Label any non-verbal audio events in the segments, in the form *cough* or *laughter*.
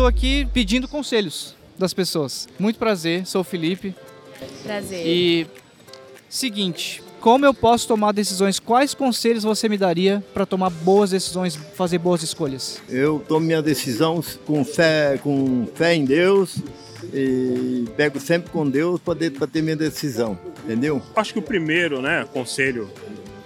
estou aqui pedindo conselhos das pessoas. Muito prazer, sou o Felipe. Prazer. E seguinte, como eu posso tomar decisões? Quais conselhos você me daria para tomar boas decisões, fazer boas escolhas? Eu tomo minha decisão com fé, com fé em Deus e pego sempre com Deus para ter minha decisão, entendeu? Acho que o primeiro, né, conselho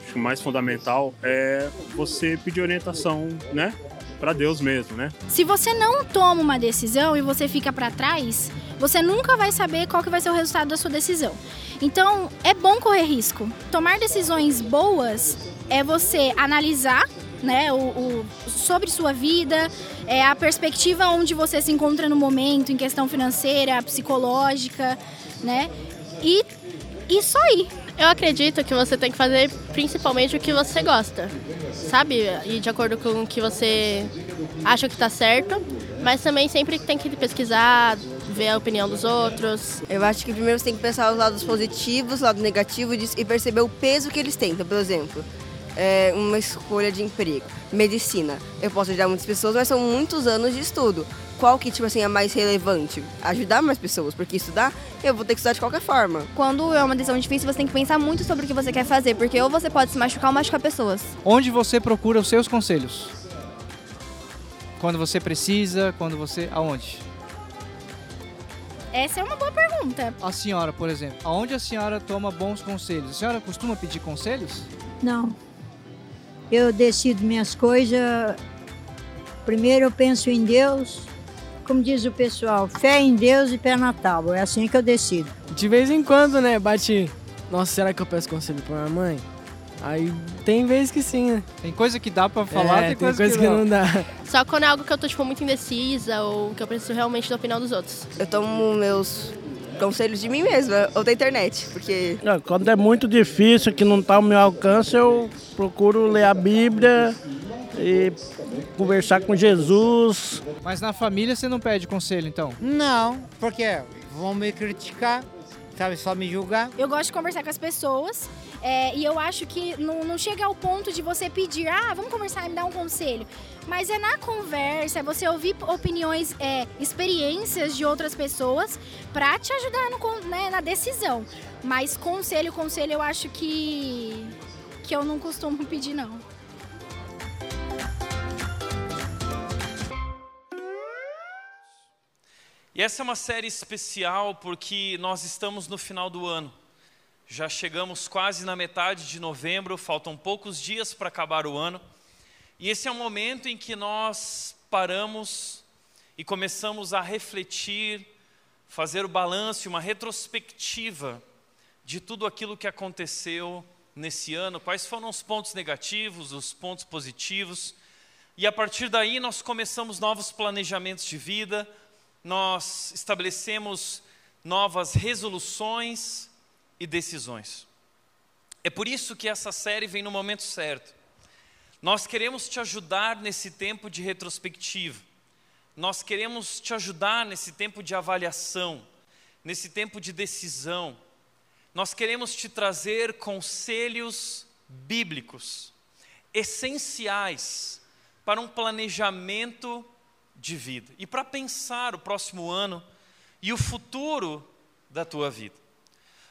acho que o mais fundamental é você pedir orientação, né, para Deus mesmo, né? Se você não toma uma decisão e você fica para trás, você nunca vai saber qual que vai ser o resultado da sua decisão. Então, é bom correr risco. Tomar decisões boas é você analisar né, o, o, sobre sua vida, é a perspectiva onde você se encontra no momento, em questão financeira, psicológica, né? E, e só ir. Eu acredito que você tem que fazer principalmente o que você gosta, sabe? E de acordo com o que você acha que está certo, mas também sempre tem que pesquisar, ver a opinião dos outros. Eu acho que primeiro você tem que pensar os lados positivos, os lados negativos e perceber o peso que eles têm. Então, por exemplo, é uma escolha de emprego, medicina. Eu posso ajudar muitas pessoas, mas são muitos anos de estudo. Qual que, tipo assim, é mais relevante? Ajudar mais pessoas, porque estudar, eu vou ter que estudar de qualquer forma. Quando é uma decisão difícil, você tem que pensar muito sobre o que você quer fazer, porque ou você pode se machucar ou machucar pessoas. Onde você procura os seus conselhos? Quando você precisa, quando você... Aonde? Essa é uma boa pergunta. A senhora, por exemplo, aonde a senhora toma bons conselhos? A senhora costuma pedir conselhos? Não. Eu decido minhas coisas. Primeiro eu penso em Deus. Como diz o pessoal, fé em Deus e pé na tábua. É assim que eu decido. De vez em quando, né? Bate. Nossa, será que eu peço conselho pra minha mãe? Aí tem vezes que sim, né? Tem coisa que dá pra falar, é, tem, tem coisa, coisa que, que, não. não dá. Só quando é algo que eu tô, tipo, muito indecisa ou que eu preciso realmente da opinião dos outros. Eu tomo meus conselhos de mim mesma ou da internet, porque... É, Quando é muito difícil, que não está ao meu alcance, eu procuro ler a Bíblia e conversar com Jesus. Mas na família você não pede conselho, então? Não, porque vão me criticar, sabe, só me julgar. Eu gosto de conversar com as pessoas é, e eu acho que não, não chega ao ponto de você pedir, ah, vamos conversar e me dar um conselho. Mas é na conversa, é você ouvir opiniões, é, experiências de outras pessoas para te ajudar no né, na decisão. Mas conselho, conselho, eu acho que, que eu não costumo *laughs* pedir, não. E essa é uma série especial porque nós estamos no final do ano. Já chegamos quase na metade de novembro, faltam poucos dias para acabar o ano. E esse é um momento em que nós paramos e começamos a refletir, fazer o balanço, uma retrospectiva de tudo aquilo que aconteceu nesse ano, quais foram os pontos negativos, os pontos positivos. E a partir daí nós começamos novos planejamentos de vida, nós estabelecemos novas resoluções e decisões. É por isso que essa série vem no momento certo. Nós queremos te ajudar nesse tempo de retrospectiva. Nós queremos te ajudar nesse tempo de avaliação, nesse tempo de decisão. Nós queremos te trazer conselhos bíblicos essenciais para um planejamento de vida e para pensar o próximo ano e o futuro da tua vida.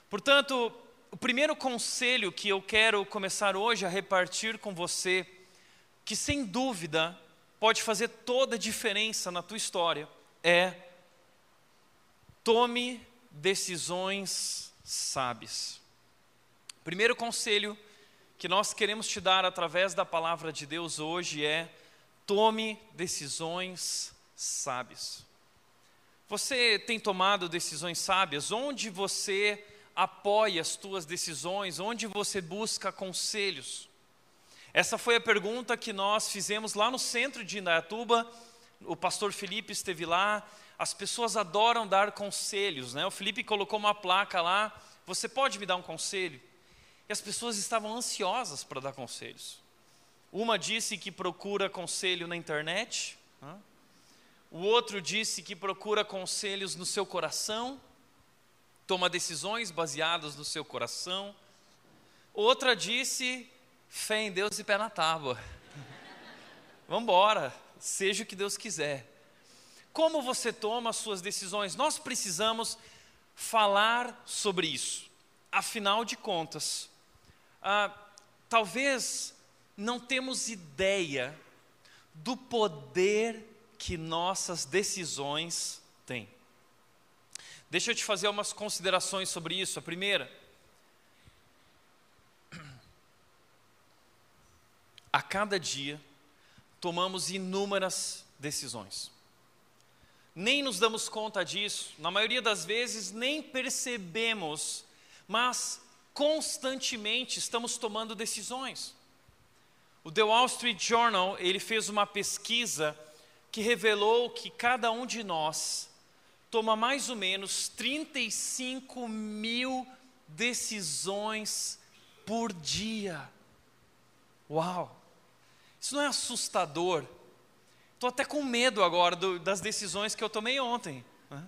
Portanto, o primeiro conselho que eu quero começar hoje a repartir com você, que sem dúvida pode fazer toda a diferença na tua história, é tome decisões sábias. Primeiro conselho que nós queremos te dar através da palavra de Deus hoje é tome decisões sábias. Você tem tomado decisões sábias? Onde você apoia as tuas decisões? Onde você busca conselhos? Essa foi a pergunta que nós fizemos lá no centro de Indaiatuba. O pastor Felipe esteve lá. As pessoas adoram dar conselhos, né? O Felipe colocou uma placa lá. Você pode me dar um conselho? E as pessoas estavam ansiosas para dar conselhos. Uma disse que procura conselho na internet. O outro disse que procura conselhos no seu coração, toma decisões baseadas no seu coração. Outra disse fé em Deus e pé na tábua. *laughs* Vamos embora, seja o que Deus quiser. como você toma as suas decisões. Nós precisamos falar sobre isso. Afinal de contas, ah, talvez não temos ideia do poder que nossas decisões têm. Deixa eu te fazer umas considerações sobre isso. A primeira, a cada dia tomamos inúmeras decisões. Nem nos damos conta disso, na maioria das vezes nem percebemos, mas constantemente estamos tomando decisões. O The Wall Street Journal, ele fez uma pesquisa que revelou que cada um de nós toma mais ou menos 35 mil decisões por dia. Uau! Isso não é assustador? Estou até com medo agora do, das decisões que eu tomei ontem. Né?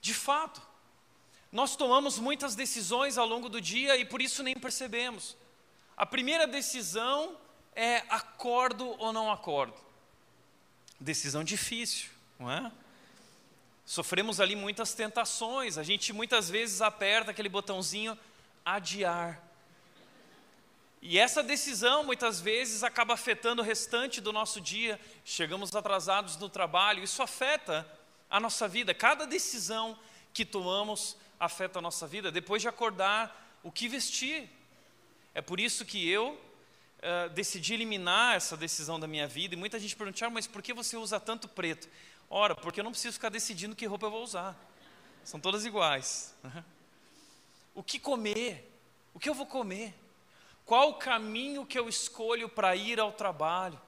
De fato, nós tomamos muitas decisões ao longo do dia e por isso nem percebemos. A primeira decisão é acordo ou não acordo. Decisão difícil, não é? Sofremos ali muitas tentações, a gente muitas vezes aperta aquele botãozinho adiar. E essa decisão muitas vezes acaba afetando o restante do nosso dia. Chegamos atrasados no trabalho, isso afeta a nossa vida. Cada decisão que tomamos afeta a nossa vida. Depois de acordar, o que vestir? É por isso que eu uh, decidi eliminar essa decisão da minha vida. E muita gente pergunta, mas por que você usa tanto preto? Ora, porque eu não preciso ficar decidindo que roupa eu vou usar. São todas iguais. *laughs* O que comer? O que eu vou comer? Qual o caminho que eu escolho para ir ao trabalho?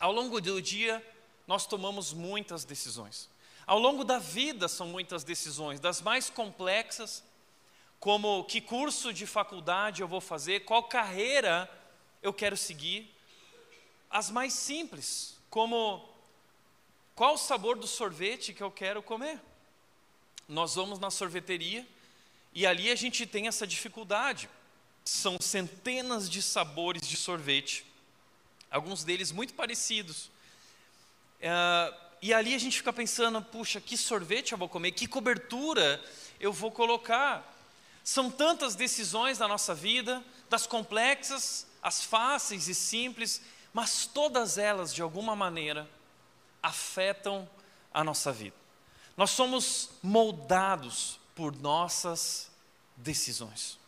Ao longo do dia, nós tomamos muitas decisões. Ao longo da vida, são muitas decisões, das mais complexas como que curso de faculdade eu vou fazer, qual carreira eu quero seguir, as mais simples, como qual o sabor do sorvete que eu quero comer. Nós vamos na sorveteria e ali a gente tem essa dificuldade. São centenas de sabores de sorvete, alguns deles muito parecidos. Uh, e ali a gente fica pensando, puxa, que sorvete eu vou comer, que cobertura eu vou colocar. São tantas decisões na nossa vida, das complexas, as fáceis e simples, mas todas elas, de alguma maneira, afetam a nossa vida. Nós somos moldados por nossas decisões.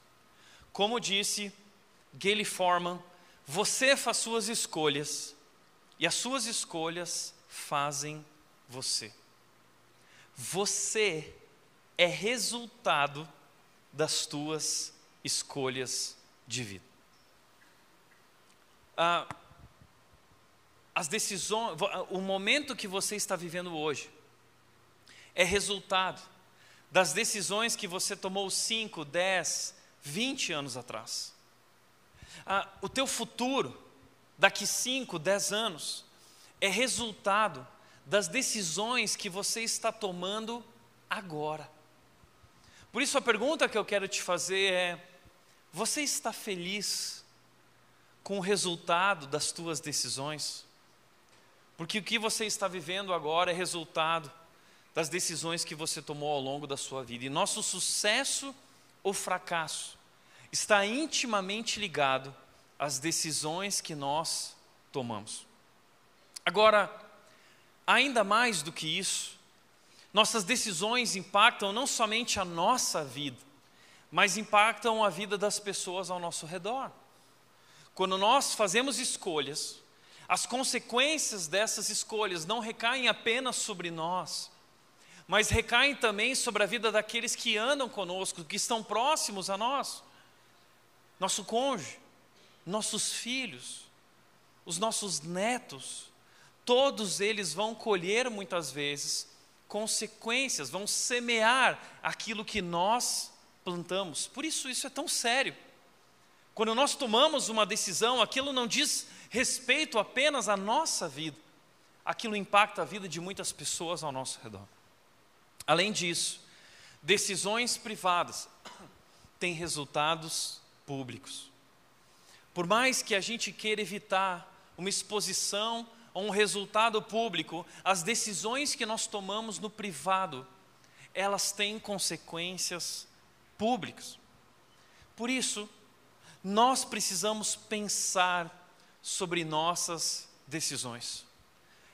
Como disse Gayle Forman, você faz suas escolhas e as suas escolhas fazem você. Você é resultado das tuas escolhas de vida. Ah, as decisões, o momento que você está vivendo hoje é resultado das decisões que você tomou 5, 10, 20 anos atrás. Ah, o teu futuro, daqui 5, 10 anos, é resultado das decisões que você está tomando agora. Por isso a pergunta que eu quero te fazer é: você está feliz com o resultado das tuas decisões? Porque o que você está vivendo agora é resultado das decisões que você tomou ao longo da sua vida. E nosso sucesso ou fracasso está intimamente ligado às decisões que nós tomamos. Agora, ainda mais do que isso, nossas decisões impactam não somente a nossa vida, mas impactam a vida das pessoas ao nosso redor. Quando nós fazemos escolhas, as consequências dessas escolhas não recaem apenas sobre nós, mas recaem também sobre a vida daqueles que andam conosco, que estão próximos a nós. Nosso cônjuge, nossos filhos, os nossos netos, todos eles vão colher muitas vezes consequências, vão semear aquilo que nós plantamos. Por isso, isso é tão sério. Quando nós tomamos uma decisão, aquilo não diz respeito apenas à nossa vida, aquilo impacta a vida de muitas pessoas ao nosso redor. Além disso, decisões privadas *coughs* têm resultados públicos. Por mais que a gente queira evitar uma exposição um resultado público, as decisões que nós tomamos no privado, elas têm consequências públicas. Por isso, nós precisamos pensar sobre nossas decisões.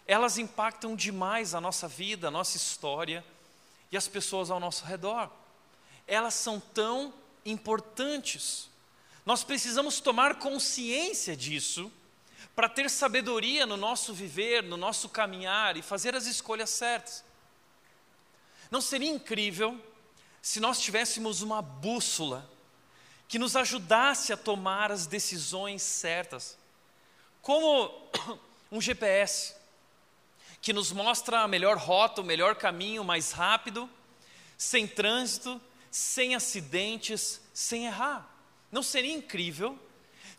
Elas impactam demais a nossa vida, a nossa história e as pessoas ao nosso redor. Elas são tão importantes. Nós precisamos tomar consciência disso para ter sabedoria no nosso viver, no nosso caminhar e fazer as escolhas certas. Não seria incrível se nós tivéssemos uma bússola que nos ajudasse a tomar as decisões certas, como *coughs* um GPS que nos mostra a melhor rota, o melhor caminho mais rápido, sem trânsito, sem acidentes, sem errar. Não seria incrível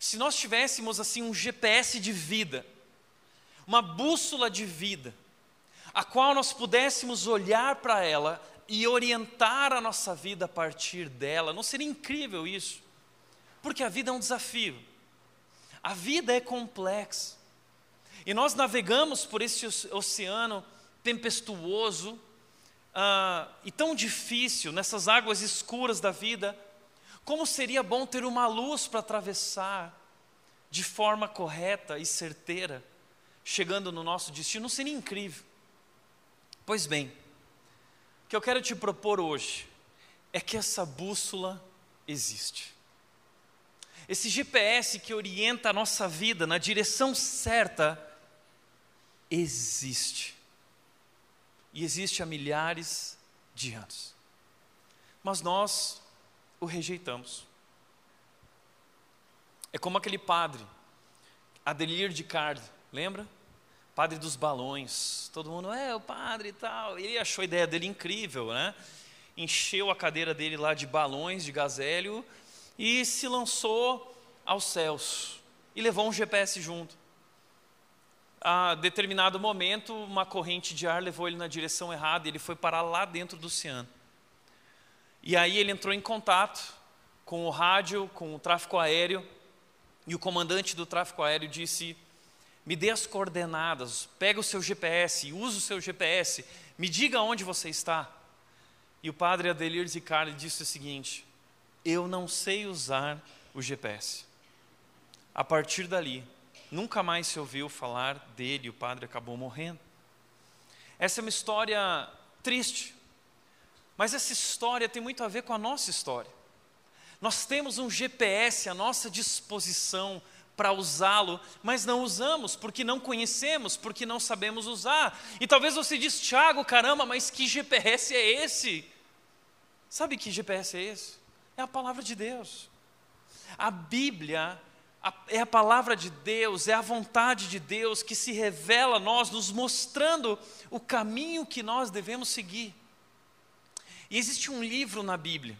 se nós tivéssemos assim um GPS de vida, uma bússola de vida, a qual nós pudéssemos olhar para ela e orientar a nossa vida a partir dela, não seria incrível isso? Porque a vida é um desafio, a vida é complexa, e nós navegamos por esse oceano tempestuoso uh, e tão difícil, nessas águas escuras da vida, como seria bom ter uma luz para atravessar de forma correta e certeira, chegando no nosso destino? Seria incrível? Pois bem, o que eu quero te propor hoje é que essa bússola existe. Esse GPS que orienta a nossa vida na direção certa existe. E existe há milhares de anos. Mas nós o rejeitamos. É como aquele padre, Adelir de Card, lembra? padre dos balões. Todo mundo, é, o padre e tal. Ele achou a ideia dele incrível, né? Encheu a cadeira dele lá de balões de gazélio e se lançou aos céus. E levou um GPS junto. A determinado momento, uma corrente de ar levou ele na direção errada e ele foi parar lá dentro do oceano. E aí ele entrou em contato com o rádio, com o tráfego aéreo, e o comandante do tráfego aéreo disse: me dê as coordenadas, pega o seu GPS, use o seu GPS, me diga onde você está. E o padre Adelir Zicardi disse o seguinte: Eu não sei usar o GPS. A partir dali, nunca mais se ouviu falar dele, o padre acabou morrendo. Essa é uma história triste, mas essa história tem muito a ver com a nossa história. Nós temos um GPS à nossa disposição para usá-lo, mas não usamos porque não conhecemos, porque não sabemos usar. E talvez você diz, Tiago, caramba, mas que GPS é esse? Sabe que GPS é esse? É a palavra de Deus. A Bíblia é a palavra de Deus, é a vontade de Deus que se revela a nós, nos mostrando o caminho que nós devemos seguir. E existe um livro na Bíblia,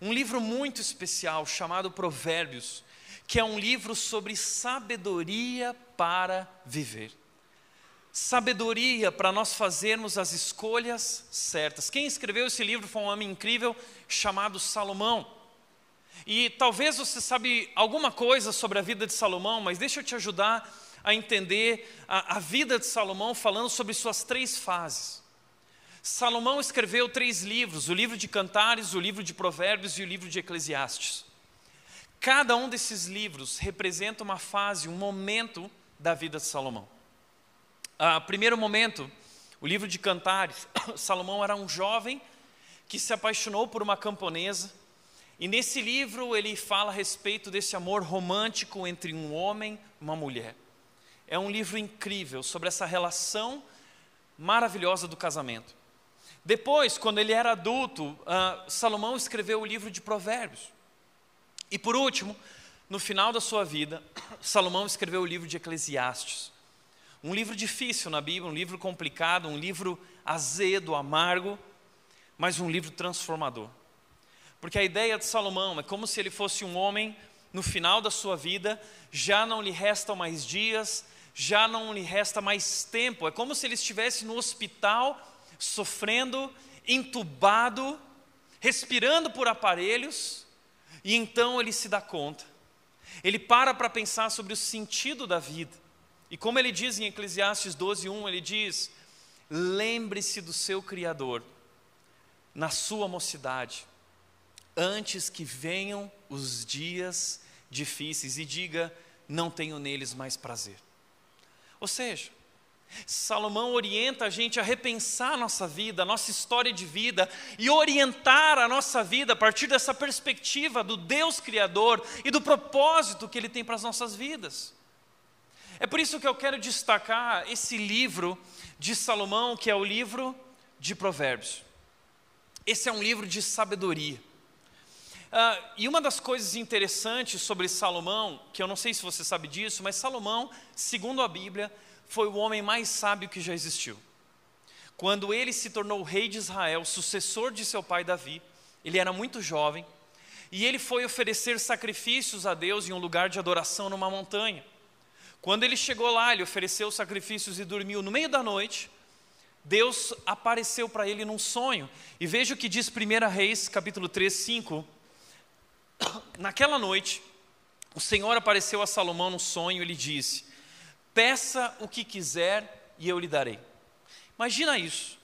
um livro muito especial chamado Provérbios, que é um livro sobre sabedoria para viver. Sabedoria para nós fazermos as escolhas certas. Quem escreveu esse livro foi um homem incrível chamado Salomão. E talvez você sabe alguma coisa sobre a vida de Salomão, mas deixa eu te ajudar a entender a, a vida de Salomão falando sobre suas três fases. Salomão escreveu três livros: o livro de Cantares, o livro de Provérbios e o livro de Eclesiastes. Cada um desses livros representa uma fase, um momento da vida de Salomão. Ah, primeiro momento, o livro de Cantares. *coughs* Salomão era um jovem que se apaixonou por uma camponesa. E nesse livro ele fala a respeito desse amor romântico entre um homem e uma mulher. É um livro incrível sobre essa relação maravilhosa do casamento. Depois, quando ele era adulto, uh, Salomão escreveu o livro de Provérbios. E por último, no final da sua vida, Salomão escreveu o livro de Eclesiastes. Um livro difícil na Bíblia, um livro complicado, um livro azedo, amargo, mas um livro transformador. Porque a ideia de Salomão é como se ele fosse um homem no final da sua vida, já não lhe restam mais dias, já não lhe resta mais tempo. É como se ele estivesse no hospital, sofrendo, entubado, respirando por aparelhos, e então ele se dá conta. Ele para para pensar sobre o sentido da vida E como ele diz em Eclesiastes 12:1, ele diz: Lembre-se do seu Criador na sua mocidade, antes que venham os dias difíceis, e diga: Não tenho neles mais prazer. Ou seja, Salomão orienta a gente a repensar a nossa vida, a nossa história de vida e orientar a nossa vida a partir dessa perspectiva do Deus Criador e do propósito que Ele tem para as nossas vidas. É por isso que eu quero destacar esse livro de Salomão, que é o livro de Provérbios. Esse é um livro de sabedoria. Uh, e uma das coisas interessantes sobre Salomão, que eu não sei se você sabe disso, mas Salomão, segundo a Bíblia, foi o homem mais sábio que já existiu. Quando ele se tornou rei de Israel, sucessor de seu pai Davi, ele era muito jovem, e ele foi oferecer sacrifícios a Deus em um lugar de adoração numa montanha. Quando ele chegou lá, ele ofereceu sacrifícios e dormiu no meio da noite. Deus apareceu para ele num sonho. E veja o que diz 1 Reis, capítulo 3, 5. *coughs* Naquela noite, o Senhor apareceu a Salomão num sonho e lhe disse: Peça o que quiser e eu lhe darei. Imagina isso,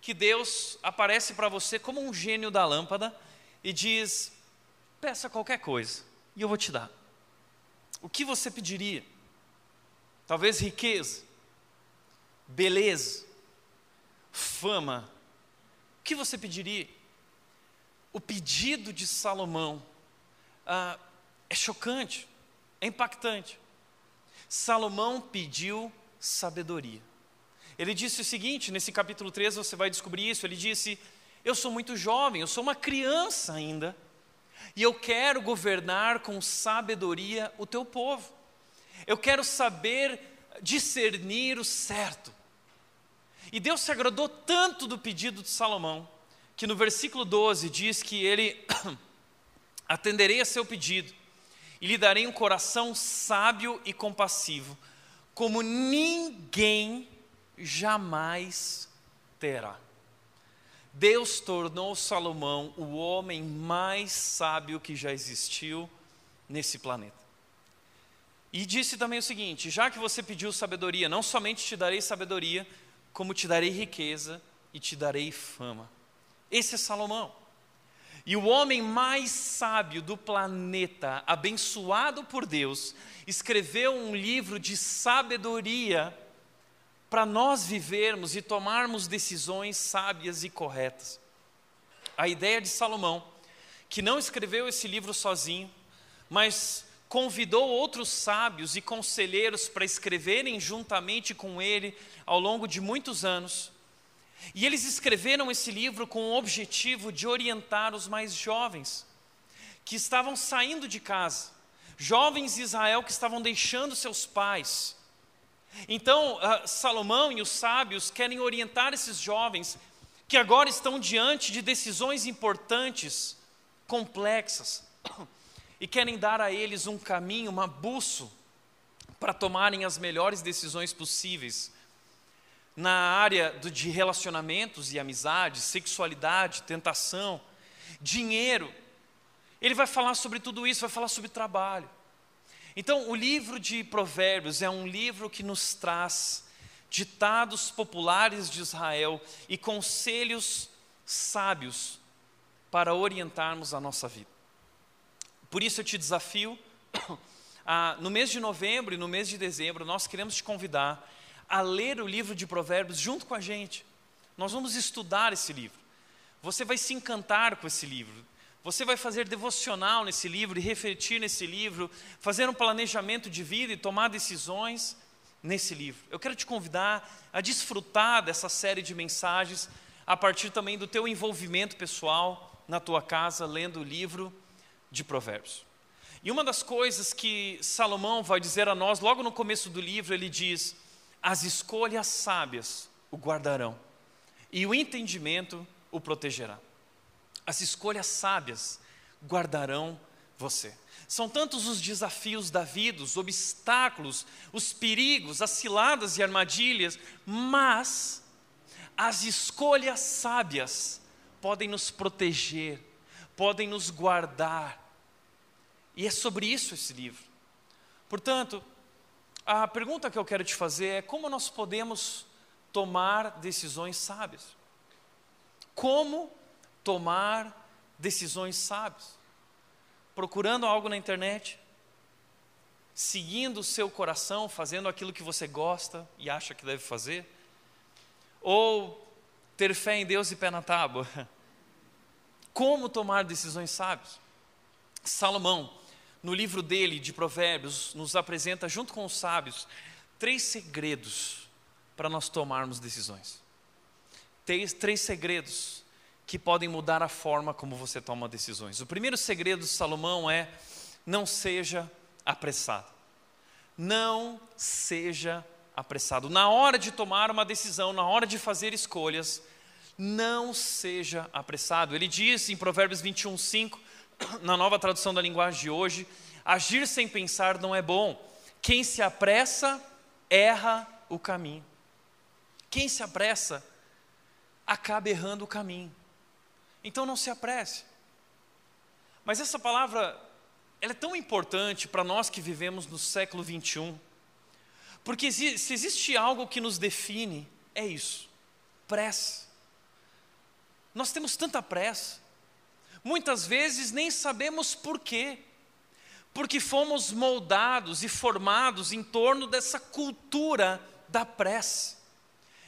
que Deus aparece para você como um gênio da lâmpada e diz: peça qualquer coisa e eu vou te dar. O que você pediria? Talvez riqueza, beleza, fama. O que você pediria? O pedido de Salomão ah, é chocante, é impactante. Salomão pediu sabedoria. Ele disse o seguinte, nesse capítulo 3 você vai descobrir isso. Ele disse: Eu sou muito jovem, eu sou uma criança ainda, e eu quero governar com sabedoria o teu povo. Eu quero saber discernir o certo. E Deus se agradou tanto do pedido de Salomão, que no versículo 12 diz que ele *coughs* atenderei a seu pedido e lhe darei um coração sábio e compassivo, como ninguém jamais terá. Deus tornou Salomão o homem mais sábio que já existiu nesse planeta. E disse também o seguinte: já que você pediu sabedoria, não somente te darei sabedoria, como te darei riqueza e te darei fama. Esse é Salomão. E o homem mais sábio do planeta, abençoado por Deus, escreveu um livro de sabedoria para nós vivermos e tomarmos decisões sábias e corretas. A ideia de Salomão, que não escreveu esse livro sozinho, mas convidou outros sábios e conselheiros para escreverem juntamente com ele ao longo de muitos anos, e eles escreveram esse livro com o objetivo de orientar os mais jovens, que estavam saindo de casa, jovens de Israel que estavam deixando seus pais. Então, uh, Salomão e os sábios querem orientar esses jovens que agora estão diante de decisões importantes, complexas, *coughs* e querem dar a eles um caminho, uma bússola, para tomarem as melhores decisões possíveis na área de relacionamentos e amizades, sexualidade, tentação, dinheiro. Ele vai falar sobre tudo isso, vai falar sobre trabalho. Então, o livro de Provérbios é um livro que nos traz ditados populares de Israel e conselhos sábios para orientarmos a nossa vida. Por isso eu te desafio, *coughs* no mês de novembro e no mês de dezembro, nós queremos te convidar a ler o livro de Provérbios junto com a gente. Nós vamos estudar esse livro. Você vai se encantar com esse livro. Você vai fazer devocional nesse livro e refletir nesse livro, fazer um planejamento de vida e tomar decisões nesse livro. Eu quero te convidar a desfrutar dessa série de mensagens a partir também do teu envolvimento pessoal na tua casa lendo o livro de Provérbios. E uma das coisas que Salomão vai dizer a nós logo no começo do livro, ele diz: as escolhas sábias o guardarão e o entendimento o protegerá. As escolhas sábias guardarão você. São tantos os desafios da vida, os obstáculos, os perigos, as ciladas e armadilhas, mas as escolhas sábias podem nos proteger, podem nos guardar. E é sobre isso esse livro. Portanto, A pergunta que eu quero te fazer é como nós podemos tomar decisões sábias? Como tomar decisões sábias? Procurando algo na internet, seguindo o seu coração, fazendo aquilo que você gosta e acha que deve fazer? Ou ter fé em Deus e pé na tábua? *laughs* Como tomar decisões sábias? Salomão, no livro dele de Provérbios, nos apresenta, junto com os sábios, três segredos para nós tomarmos decisões. Três, três segredos que podem mudar a forma como você toma decisões. O primeiro segredo de Salomão é: não seja apressado. Não seja apressado. Na hora de tomar uma decisão, na hora de fazer escolhas, não seja apressado. Ele diz em Provérbios 21, 5, na nova tradução da linguagem de hoje, agir sem pensar não é bom. Quem se apressa, erra o caminho. Quem se apressa, acaba errando o caminho. Então não se apresse. Mas essa palavra, ela é tão importante para nós que vivemos no século 21, porque se existe algo que nos define, é isso: pressa. Nós temos tanta pressa, muitas vezes nem sabemos por quê, porque fomos moldados e formados em torno dessa cultura da pressa,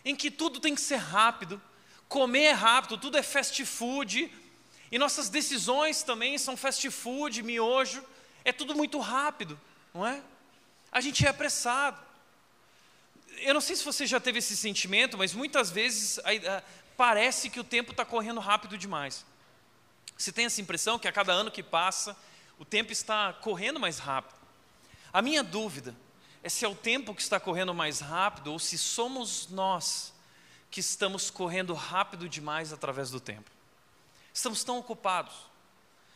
em que tudo tem que ser rápido, comer é rápido, tudo é fast food, e nossas decisões também são fast food, miojo, é tudo muito rápido, não é? A gente é apressado. Eu não sei se você já teve esse sentimento, mas muitas vezes parece que o tempo está correndo rápido demais. Você tem essa impressão que a cada ano que passa, o tempo está correndo mais rápido. A minha dúvida é se é o tempo que está correndo mais rápido ou se somos nós que estamos correndo rápido demais através do tempo. Estamos tão ocupados,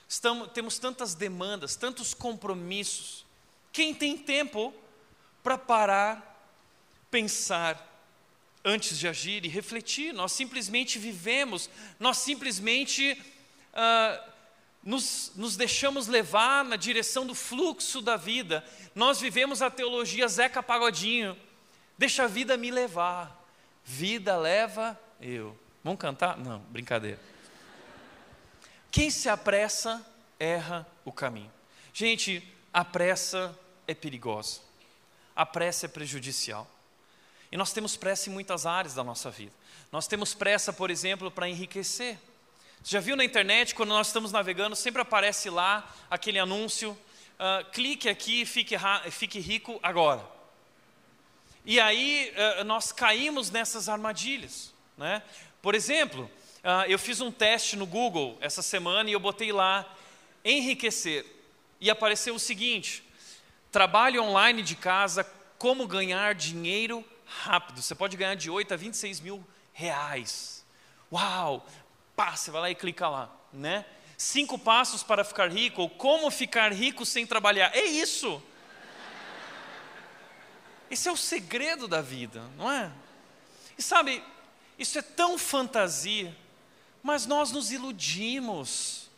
estamos, temos tantas demandas, tantos compromissos. Quem tem tempo para parar, pensar, antes de agir e refletir. Nós simplesmente vivemos, nós simplesmente ah, nos, nos deixamos levar na direção do fluxo da vida. Nós vivemos a teologia Zeca Pagodinho. Deixa a vida me levar. Vida leva eu. Vamos cantar? Não, brincadeira. Quem se apressa, erra o caminho. Gente, a pressa é perigosa. A pressa é prejudicial. E nós temos pressa em muitas áreas da nossa vida. Nós temos pressa, por exemplo, para enriquecer. Você já viu na internet, quando nós estamos navegando, sempre aparece lá aquele anúncio: uh, clique aqui e fique, fique, rico agora. E aí uh, nós caímos nessas armadilhas. Né? Por exemplo, uh, eu fiz um teste no Google essa semana e eu botei lá enriquecer. E apareceu o seguinte: trabalho online de casa, como ganhar dinheiro rápido. Você pode ganhar de 8 a 26 mil reais. Uau! Pá, você vai lá e clica lá, né? Cinco passos para ficar rico, ou como ficar rico sem trabalhar. É isso! Esse é o segredo da vida, não é? E sabe, isso é tão fantasia, mas nós nos iludimos,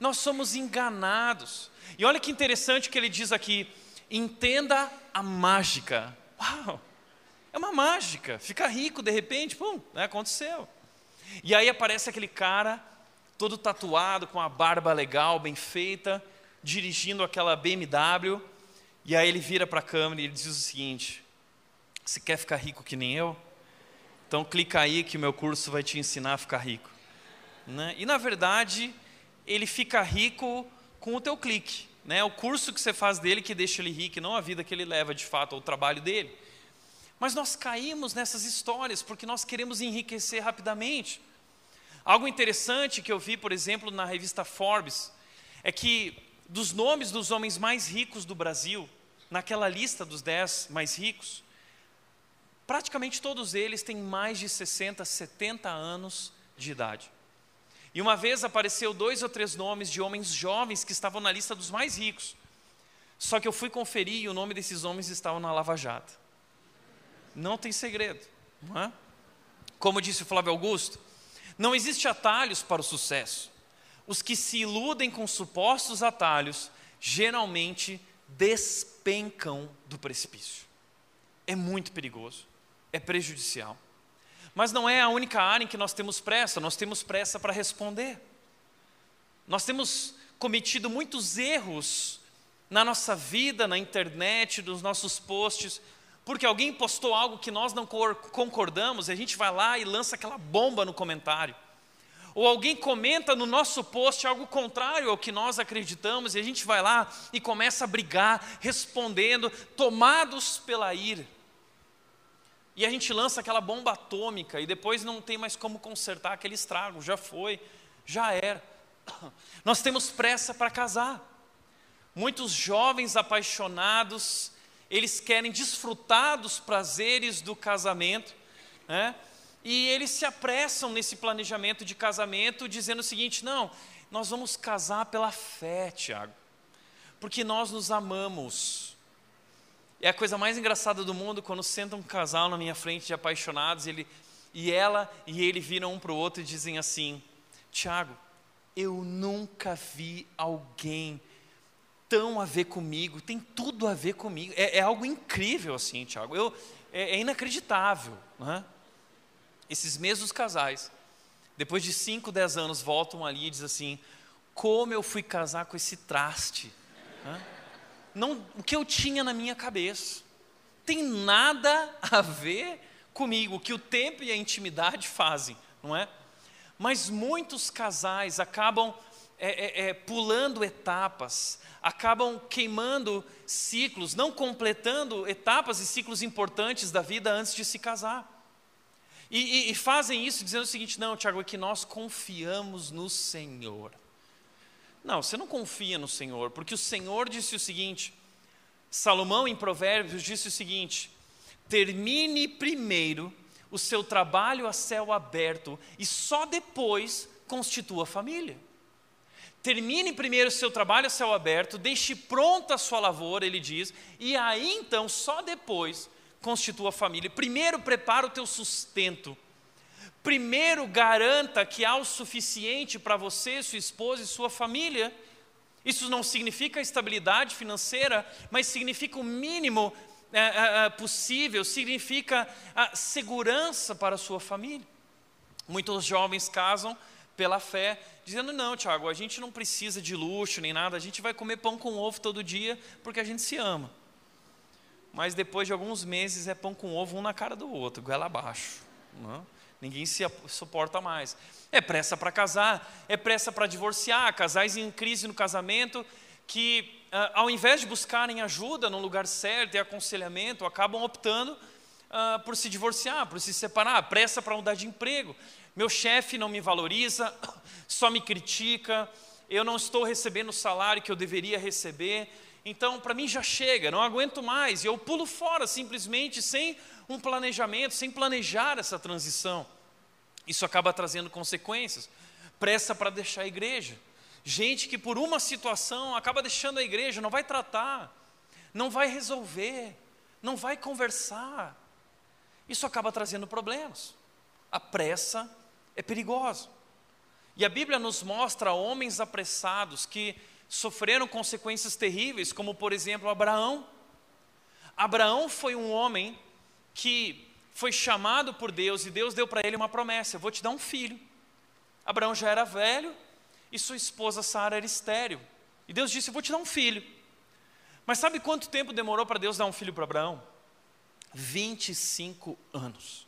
nós somos enganados. E olha que interessante que ele diz aqui: entenda a mágica. Uau! É uma mágica. Fica rico, de repente, pum, né, aconteceu. E aí aparece aquele cara, todo tatuado, com a barba legal, bem feita, dirigindo aquela BMW. E aí ele vira para a câmera e ele diz o seguinte: Você quer ficar rico que nem eu? Então clica aí que o meu curso vai te ensinar a ficar rico. Né? E na verdade, ele fica rico com o teu clique. Né? O curso que você faz dele que deixa ele rico, não a vida que ele leva de fato, ou o trabalho dele. Mas nós caímos nessas histórias porque nós queremos enriquecer rapidamente. Algo interessante que eu vi, por exemplo, na revista Forbes, é que dos nomes dos homens mais ricos do Brasil, naquela lista dos 10 mais ricos, praticamente todos eles têm mais de 60, 70 anos de idade. E uma vez apareceu dois ou três nomes de homens jovens que estavam na lista dos mais ricos. Só que eu fui conferir e o nome desses homens estava na Lava Jato não tem segredo. Não é? Como disse o Flávio Augusto, não existe atalhos para o sucesso. Os que se iludem com supostos atalhos geralmente despencam do precipício. é muito perigoso, é prejudicial. Mas não é a única área em que nós temos pressa, nós temos pressa para responder. Nós temos cometido muitos erros na nossa vida, na internet, nos nossos posts, porque alguém postou algo que nós não concordamos, e a gente vai lá e lança aquela bomba no comentário. Ou alguém comenta no nosso post algo contrário ao que nós acreditamos, e a gente vai lá e começa a brigar, respondendo, tomados pela ira. E a gente lança aquela bomba atômica e depois não tem mais como consertar aquele estrago, já foi, já era. *coughs* Nós temos pressa para casar. Muitos jovens apaixonados, eles querem desfrutar dos prazeres do casamento, né? E eles se apressam nesse planejamento de casamento, dizendo o seguinte: não, nós vamos casar pela fé, Tiago, porque nós nos amamos. É a coisa mais engraçada do mundo quando senta um casal na minha frente de apaixonados, ele, e ela e ele viram um para o outro e dizem assim: Tiago, eu nunca vi alguém tão a ver comigo, tem tudo a ver comigo. É, é algo incrível assim, Tiago. Eu, é, é inacreditável. Não é? Esses mesmos casais, depois de 5, 10 anos, voltam ali e dizem assim: como eu fui casar com esse traste? Não, o que eu tinha na minha cabeça tem nada a ver comigo, o que o tempo e a intimidade fazem, não é? Mas muitos casais acabam é, é, é, pulando etapas, acabam queimando ciclos, não completando etapas e ciclos importantes da vida antes de se casar. E, e, e fazem isso dizendo o seguinte: não, Tiago, é que nós confiamos no Senhor. Não, você não confia no Senhor, porque o Senhor disse o seguinte: Salomão, em Provérbios, disse o seguinte: termine primeiro o seu trabalho a céu aberto e só depois constitua família. Termine primeiro o seu trabalho a céu aberto, deixe pronta a sua lavoura, ele diz, e aí então, só depois, constitua a família. Primeiro prepara o teu sustento. Primeiro garanta que há o suficiente para você, sua esposa e sua família. Isso não significa estabilidade financeira, mas significa o mínimo é, é, possível, significa a segurança para a sua família. Muitos jovens casam pela fé, dizendo: não, Tiago, a gente não precisa de luxo nem nada, a gente vai comer pão com ovo todo dia porque a gente se ama mas depois de alguns meses é pão com ovo um na cara do outro, goela abaixo. Não? Ninguém se suporta mais. É pressa para casar, é pressa para divorciar, casais em crise no casamento que, ah, ao invés de buscarem ajuda no lugar certo e aconselhamento, acabam optando uh, por se divorciar, por se separar, pressa para mudar de emprego. Meu chefe não me valoriza, *coughs* só me critica, eu não estou recebendo o salário que eu deveria receber, então, para mim já chega, não aguento mais. E eu pulo fora simplesmente sem um planejamento, sem planejar essa transição. Isso acaba trazendo consequências. Pressa para deixar a igreja. Gente que por uma situação acaba deixando a igreja, não vai tratar, não vai resolver, não vai conversar. Isso acaba trazendo problemas. A pressa é perigosa. E a Bíblia nos mostra homens apressados que sofreram consequências terríveis, como por exemplo Abraão. Abraão foi um homem que foi chamado por Deus e Deus deu para ele uma promessa: vou te dar um filho. Abraão já era velho e sua esposa Sara era estéril. E Deus disse: vou te dar um filho. Mas sabe quanto tempo demorou para Deus dar um filho para Abraão? 25 anos.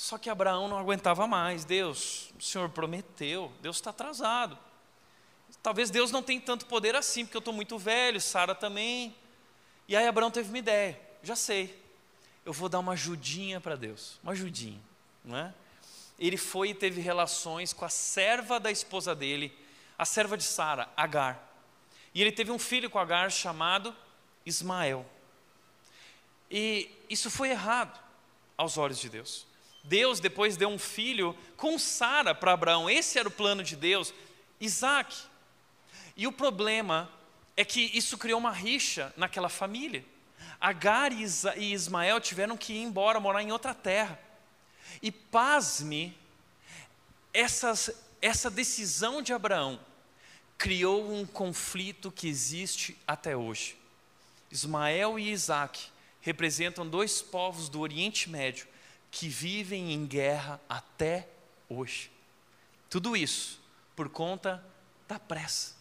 Só que Abraão não aguentava mais. Deus, o Senhor prometeu, Deus está atrasado. Talvez Deus não tenha tanto poder assim, porque eu estou muito velho, Sara também. E aí Abraão teve uma ideia, já sei, eu vou dar uma ajudinha para Deus, uma ajudinha, não é? Ele foi e teve relações com a serva da esposa dele, a serva de Sara, Agar. E ele teve um filho com Agar chamado Ismael. E isso foi errado aos olhos de Deus. Deus depois deu um filho com Sara para Abraão. Esse era o plano de Deus, Isaac. E o problema é que isso criou uma rixa naquela família. Agar e Ismael tiveram que ir embora, morar em outra terra. E pasme, essas, essa decisão de Abraão criou um conflito que existe até hoje. Ismael e Isaac representam dois povos do Oriente Médio que vivem em guerra até hoje. Tudo isso por conta da pressa.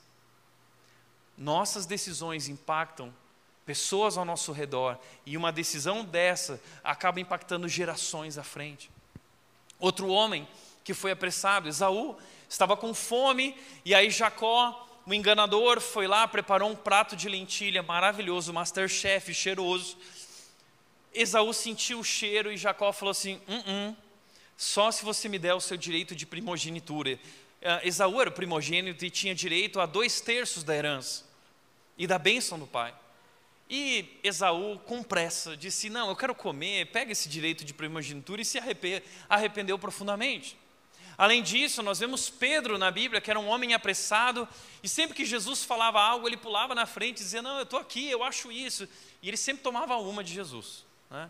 Nossas decisões impactam pessoas ao nosso redor e uma decisão dessa acaba impactando gerações à frente. Outro homem que foi apressado, Esaú, estava com fome e aí Jacó, o enganador, foi lá, preparou um prato de lentilha maravilhoso, masterchef, cheiroso. Esaú sentiu o cheiro e Jacó falou assim: hum, hum, só se você me der o seu direito de primogenitura. Uh, Esaú era o primogênito e tinha direito a dois terços da herança e da bênção do pai. E Esaú, com pressa, disse: Não, eu quero comer, pega esse direito de primogenitura e se arrependeu profundamente. Além disso, nós vemos Pedro na Bíblia, que era um homem apressado, e sempre que Jesus falava algo, ele pulava na frente dizia: Não, eu estou aqui, eu acho isso. E ele sempre tomava uma de Jesus, né?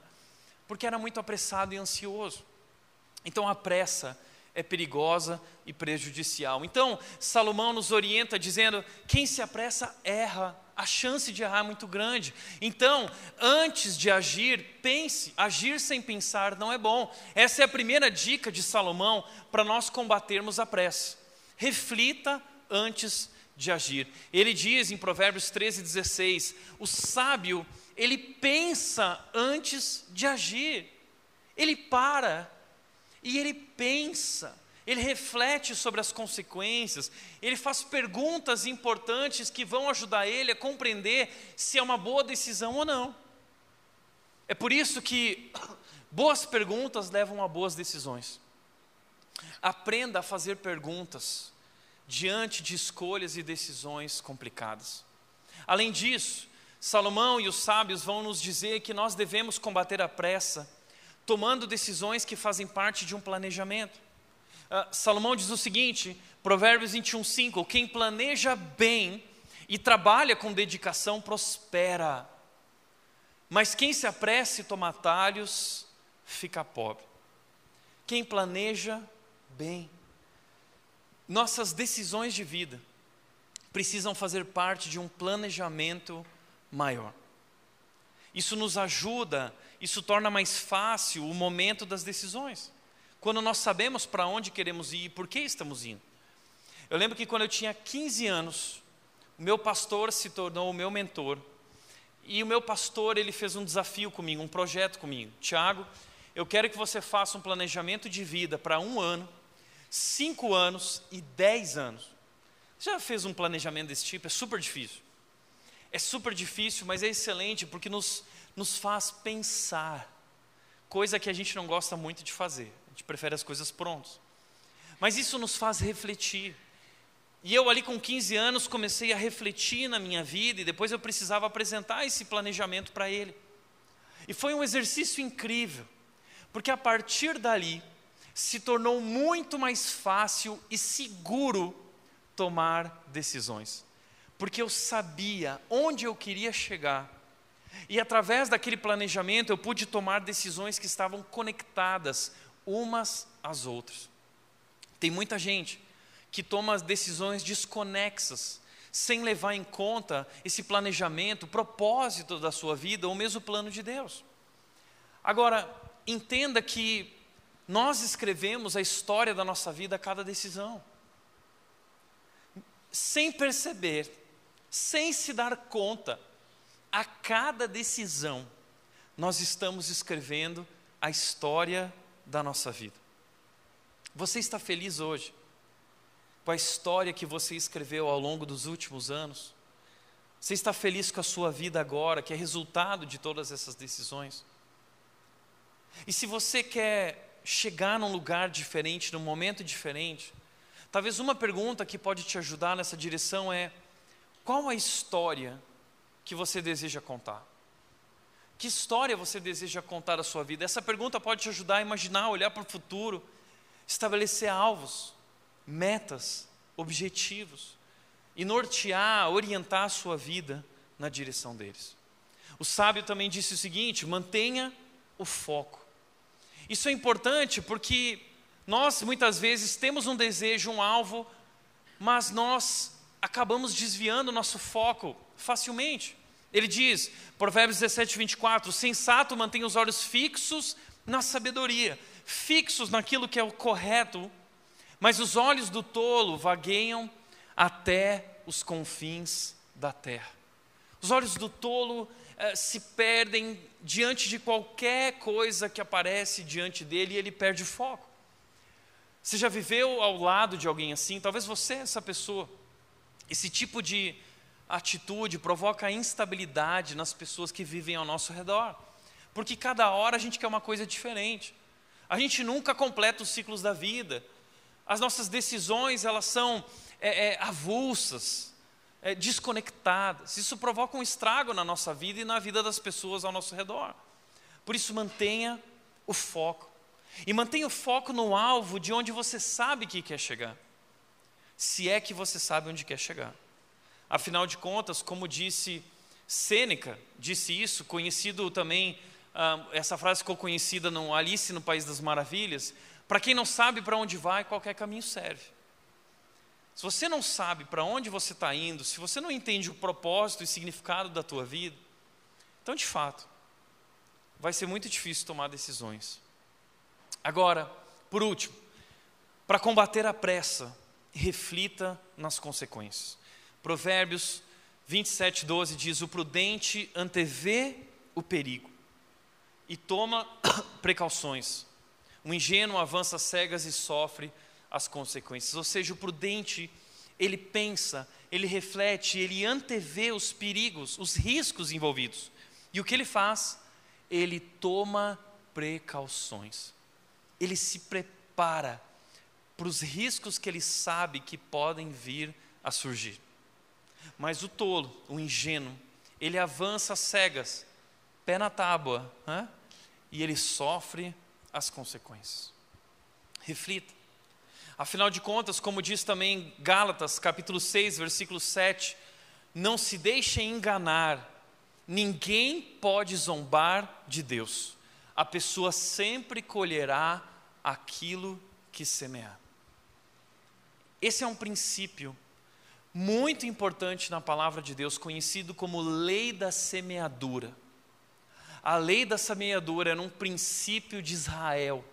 porque era muito apressado e ansioso. Então a pressa é perigosa e prejudicial. Então, Salomão nos orienta dizendo: quem se apressa erra, a chance de errar é muito grande. Então, antes de agir, pense, agir sem pensar não é bom. Essa é a primeira dica de Salomão para nós combatermos a pressa. Reflita antes de agir. Ele diz em Provérbios 13, 16: o sábio, ele pensa antes de agir, ele para e ele pensa, ele reflete sobre as consequências, ele faz perguntas importantes que vão ajudar ele a compreender se é uma boa decisão ou não. É por isso que boas perguntas levam a boas decisões. Aprenda a fazer perguntas diante de escolhas e decisões complicadas. Além disso, Salomão e os sábios vão nos dizer que nós devemos combater a pressa tomando decisões que fazem parte de um planejamento. Uh, Salomão diz o seguinte, Provérbios 21, 5: Quem planeja bem e trabalha com dedicação prospera, mas quem se apressa e toma atalhos fica pobre. Quem planeja bem. Nossas decisões de vida precisam fazer parte de um planejamento maior. Isso nos ajuda, isso torna mais fácil o momento das decisões. Quando nós sabemos para onde queremos ir e por que estamos indo. Eu lembro que quando eu tinha 15 anos, o meu pastor se tornou o meu mentor. E o meu pastor, ele fez um desafio comigo, um projeto comigo. Tiago, eu quero que você faça um planejamento de vida para um ano, cinco anos e dez anos. Você já fez um planejamento desse tipo? É super difícil. É super difícil, mas é excelente porque nos, nos faz pensar, coisa que a gente não gosta muito de fazer, a gente prefere as coisas prontas. Mas isso nos faz refletir. E eu, ali com 15 anos, comecei a refletir na minha vida e depois eu precisava apresentar esse planejamento para ele. E foi um exercício incrível, porque a partir dali se tornou muito mais fácil e seguro tomar decisões porque eu sabia onde eu queria chegar. E através daquele planejamento eu pude tomar decisões que estavam conectadas umas às outras. Tem muita gente que toma decisões desconexas, sem levar em conta esse planejamento, propósito da sua vida ou mesmo o plano de Deus. Agora, entenda que nós escrevemos a história da nossa vida a cada decisão. Sem perceber, sem se dar conta, a cada decisão, nós estamos escrevendo a história da nossa vida. Você está feliz hoje com a história que você escreveu ao longo dos últimos anos? Você está feliz com a sua vida agora, que é resultado de todas essas decisões? E se você quer chegar num lugar diferente, num momento diferente, talvez uma pergunta que pode te ajudar nessa direção é: qual a história que você deseja contar? Que história você deseja contar da sua vida? Essa pergunta pode te ajudar a imaginar, olhar para o futuro, estabelecer alvos, metas, objetivos e nortear, orientar a sua vida na direção deles. O sábio também disse o seguinte: mantenha o foco. Isso é importante porque nós muitas vezes temos um desejo, um alvo, mas nós acabamos desviando o nosso foco facilmente. Ele diz, Provérbios 17, 24: o sensato mantém os olhos fixos na sabedoria, fixos naquilo que é o correto, mas os olhos do tolo vagueiam até os confins da terra. Os olhos do tolo eh, se perdem diante de qualquer coisa que aparece diante dele e ele perde o foco. Você já viveu ao lado de alguém assim? Talvez você essa pessoa. Esse tipo de atitude provoca instabilidade nas pessoas que vivem ao nosso redor. Porque cada hora a gente quer uma coisa diferente. A gente nunca completa os ciclos da vida. As nossas decisões, elas são é, é, avulsas, é, desconectadas. Isso provoca um estrago na nossa vida e na vida das pessoas ao nosso redor. Por isso, mantenha o foco. E mantenha o foco no alvo de onde você sabe que quer chegar. Se é que você sabe onde quer chegar. Afinal de contas, como disse Sêneca, disse isso, conhecido também ah, essa frase ficou conhecida no Alice no País das Maravilhas. Para quem não sabe para onde vai, qualquer caminho serve. Se você não sabe para onde você está indo, se você não entende o propósito e significado da tua vida, então de fato, vai ser muito difícil tomar decisões. Agora, por último, para combater a pressa, reflita nas consequências. Provérbios 27, 12 diz: O prudente antevê o perigo e toma *coughs* precauções. O ingênuo avança cegas e sofre as consequências. Ou seja, o prudente, ele pensa, ele reflete, ele antevê os perigos, os riscos envolvidos. E o que ele faz? Ele toma precauções. Ele se prepara para os riscos que ele sabe que podem vir a surgir. Mas o tolo, o ingênuo, ele avança cegas, pé na tábua, né? e ele sofre as consequências. Reflita. Afinal de contas, como diz também Gálatas, capítulo 6, versículo 7, não se deixem enganar, ninguém pode zombar de Deus. A pessoa sempre colherá aquilo que semear. Esse é um princípio muito importante na palavra de Deus, conhecido como lei da semeadura. A lei da semeadura era um princípio de Israel.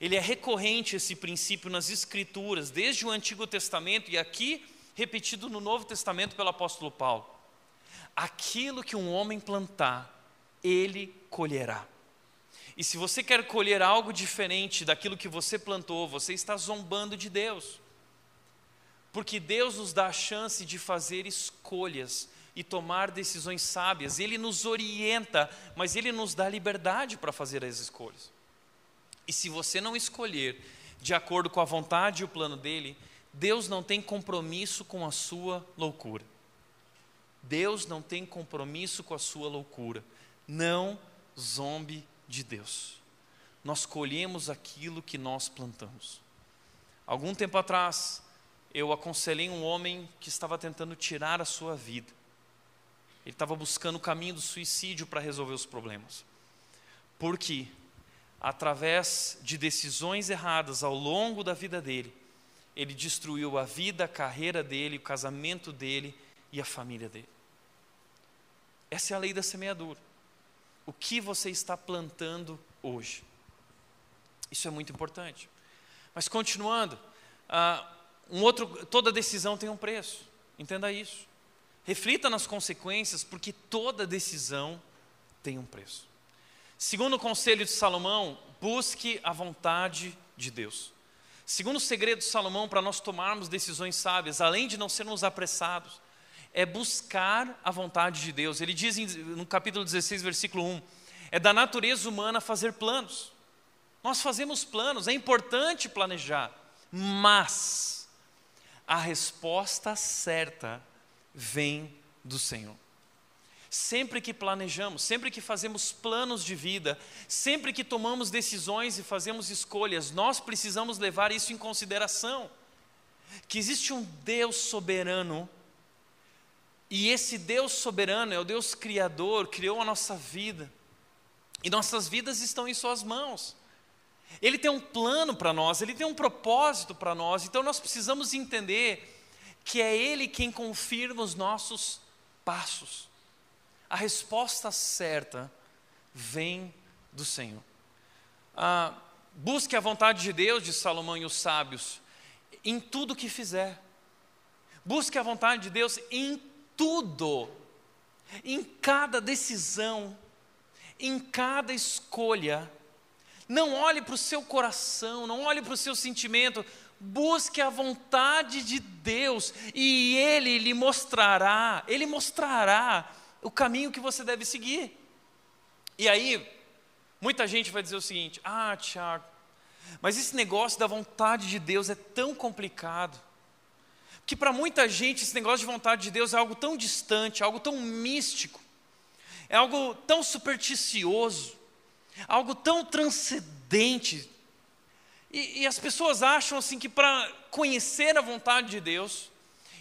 Ele é recorrente esse princípio nas Escrituras, desde o Antigo Testamento e aqui repetido no Novo Testamento pelo apóstolo Paulo. Aquilo que um homem plantar, ele colherá. E se você quer colher algo diferente daquilo que você plantou, você está zombando de Deus. Porque Deus nos dá a chance de fazer escolhas e tomar decisões sábias. Ele nos orienta, mas ele nos dá liberdade para fazer as escolhas. E se você não escolher de acordo com a vontade e o plano dele, Deus não tem compromisso com a sua loucura. Deus não tem compromisso com a sua loucura. Não zombe de Deus. Nós colhemos aquilo que nós plantamos. Algum tempo atrás, eu aconselhei um homem que estava tentando tirar a sua vida. Ele estava buscando o caminho do suicídio para resolver os problemas. Porque, através de decisões erradas ao longo da vida dele, ele destruiu a vida, a carreira dele, o casamento dele e a família dele. Essa é a lei da semeadura. O que você está plantando hoje? Isso é muito importante. Mas continuando, ah, um outro, toda decisão tem um preço. Entenda isso. Reflita nas consequências, porque toda decisão tem um preço. Segundo o conselho de Salomão, busque a vontade de Deus. Segundo o segredo de Salomão para nós tomarmos decisões sábias, além de não sermos apressados, é buscar a vontade de Deus. Ele diz no capítulo 16, versículo 1: é da natureza humana fazer planos. Nós fazemos planos, é importante planejar, mas a resposta certa vem do Senhor. Sempre que planejamos, sempre que fazemos planos de vida, sempre que tomamos decisões e fazemos escolhas, nós precisamos levar isso em consideração. Que existe um Deus soberano, e esse Deus soberano é o Deus Criador, criou a nossa vida, e nossas vidas estão em Suas mãos. Ele tem um plano para nós, ele tem um propósito para nós, então nós precisamos entender que é Ele quem confirma os nossos passos. a resposta certa vem do Senhor. Ah, busque a vontade de Deus, de Salomão e os sábios, em tudo que fizer. Busque a vontade de Deus em tudo, em cada decisão, em cada escolha. Não olhe para o seu coração, não olhe para o seu sentimento, busque a vontade de Deus e Ele lhe mostrará, Ele mostrará o caminho que você deve seguir. E aí, muita gente vai dizer o seguinte: ah, Tiago, mas esse negócio da vontade de Deus é tão complicado. Que para muita gente esse negócio de vontade de Deus é algo tão distante, algo tão místico, é algo tão supersticioso, algo tão transcendente. E, e as pessoas acham assim que para conhecer a vontade de Deus,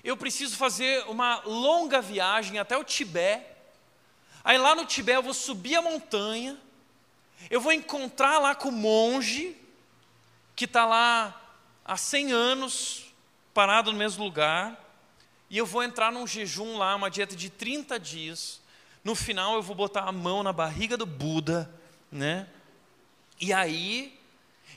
eu preciso fazer uma longa viagem até o Tibete. Aí lá no Tibete eu vou subir a montanha, eu vou encontrar lá com o monge, que está lá há 100 anos, parado no mesmo lugar, e eu vou entrar num jejum lá, uma dieta de 30 dias. No final eu vou botar a mão na barriga do Buda, né? E aí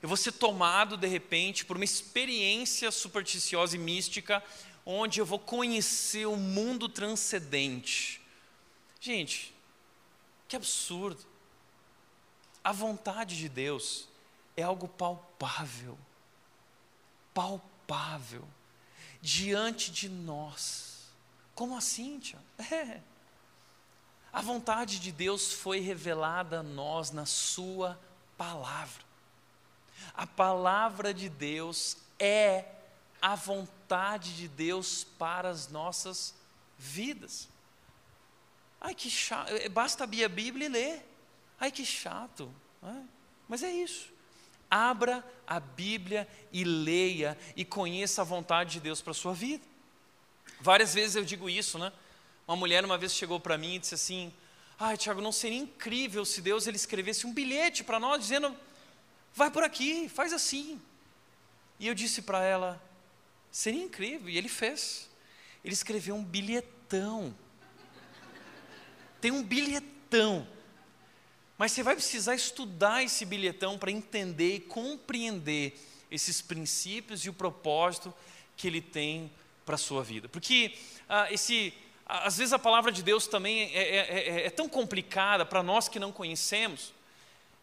eu vou ser tomado de repente por uma experiência supersticiosa e mística, onde eu vou conhecer o mundo transcendente. Gente, que absurdo. A vontade de Deus é algo palpável. Palpável diante de nós. Como assim, tia? *laughs* É. A vontade de Deus foi revelada a nós na Sua palavra. A palavra de Deus é a vontade de Deus para as nossas vidas. Ai, que chato. É, basta abrir a Bíblia e ler. Ai, que chato. Mas é isso. Abra a Bíblia e leia e conheça a vontade de Deus para a sua vida. Várias vezes eu digo isso, né? Uma mulher uma vez chegou para mim e disse assim: Ai, Tiago, não seria incrível se Deus ele escrevesse um bilhete para nós dizendo: vai por aqui, faz assim. E eu disse para ela: seria incrível. E ele fez. Ele escreveu um bilhetão. Tem um bilhetão mas você vai precisar estudar esse bilhetão para entender e compreender esses princípios e o propósito que ele tem para a sua vida. Porque ah, esse, às vezes a palavra de Deus também é, é, é, é tão complicada para nós que não conhecemos,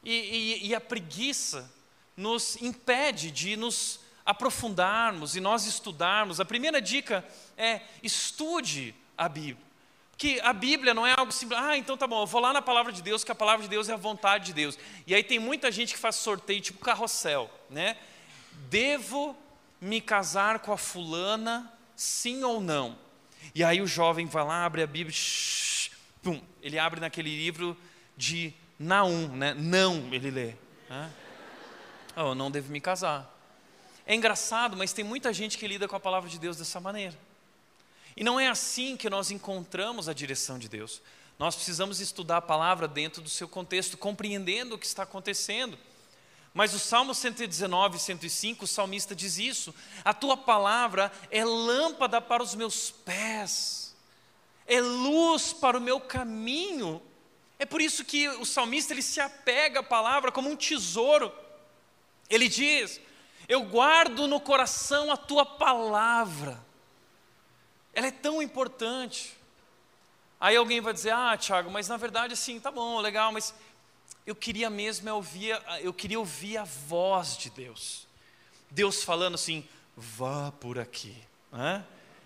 e, e, e a preguiça nos impede de nos aprofundarmos e nós estudarmos. A primeira dica é estude a Bíblia que a Bíblia não é algo simples, ah, então tá bom, eu vou lá na palavra de Deus, que a palavra de Deus é a vontade de Deus. E aí tem muita gente que faz sorteio tipo carrossel, né? Devo me casar com a fulana, sim ou não? E aí o jovem vai lá, abre a Bíblia, shh, pum, ele abre naquele livro de Naum, né? Não, ele lê. Né? Oh, eu não devo me casar. É engraçado, mas tem muita gente que lida com a palavra de Deus dessa maneira. E não é assim que nós encontramos a direção de Deus. Nós precisamos estudar a palavra dentro do seu contexto, compreendendo o que está acontecendo. Mas o Salmo 119, 105, o salmista diz isso: A tua palavra é lâmpada para os meus pés, é luz para o meu caminho. É por isso que o salmista ele se apega à palavra como um tesouro. Ele diz: Eu guardo no coração a tua palavra ela é tão importante. Aí alguém vai dizer: "Ah, Tiago, mas na verdade assim, tá bom, legal, mas eu queria mesmo ouvir, eu queria ouvir a voz de Deus. Deus falando assim: "Vá por aqui".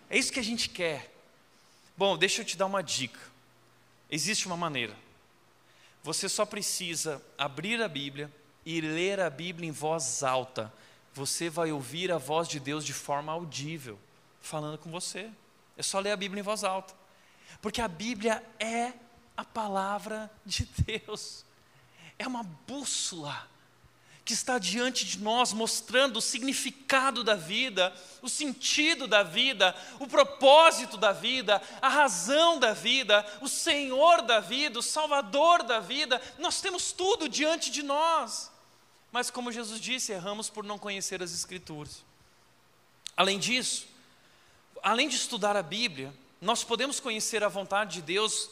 É isso que a gente quer. Bom, deixa eu te dar uma dica. Existe uma maneira. Você só precisa abrir a Bíblia e ler a Bíblia em voz alta. Você vai ouvir a voz de Deus de forma audível, falando com você. É só ler a Bíblia em voz alta. Porque a Bíblia é a palavra de *laughs* Deus. É uma bússola que está diante de nós, mostrando o significado da vida, o sentido da vida, o propósito da vida, a razão da vida, o Senhor da vida, o Salvador da vida. Nós temos tudo diante de nós. Mas, como Jesus disse, erramos por não conhecer as Escrituras. Além disso, além de estudar a Bíblia, nós podemos conhecer a vontade de Deus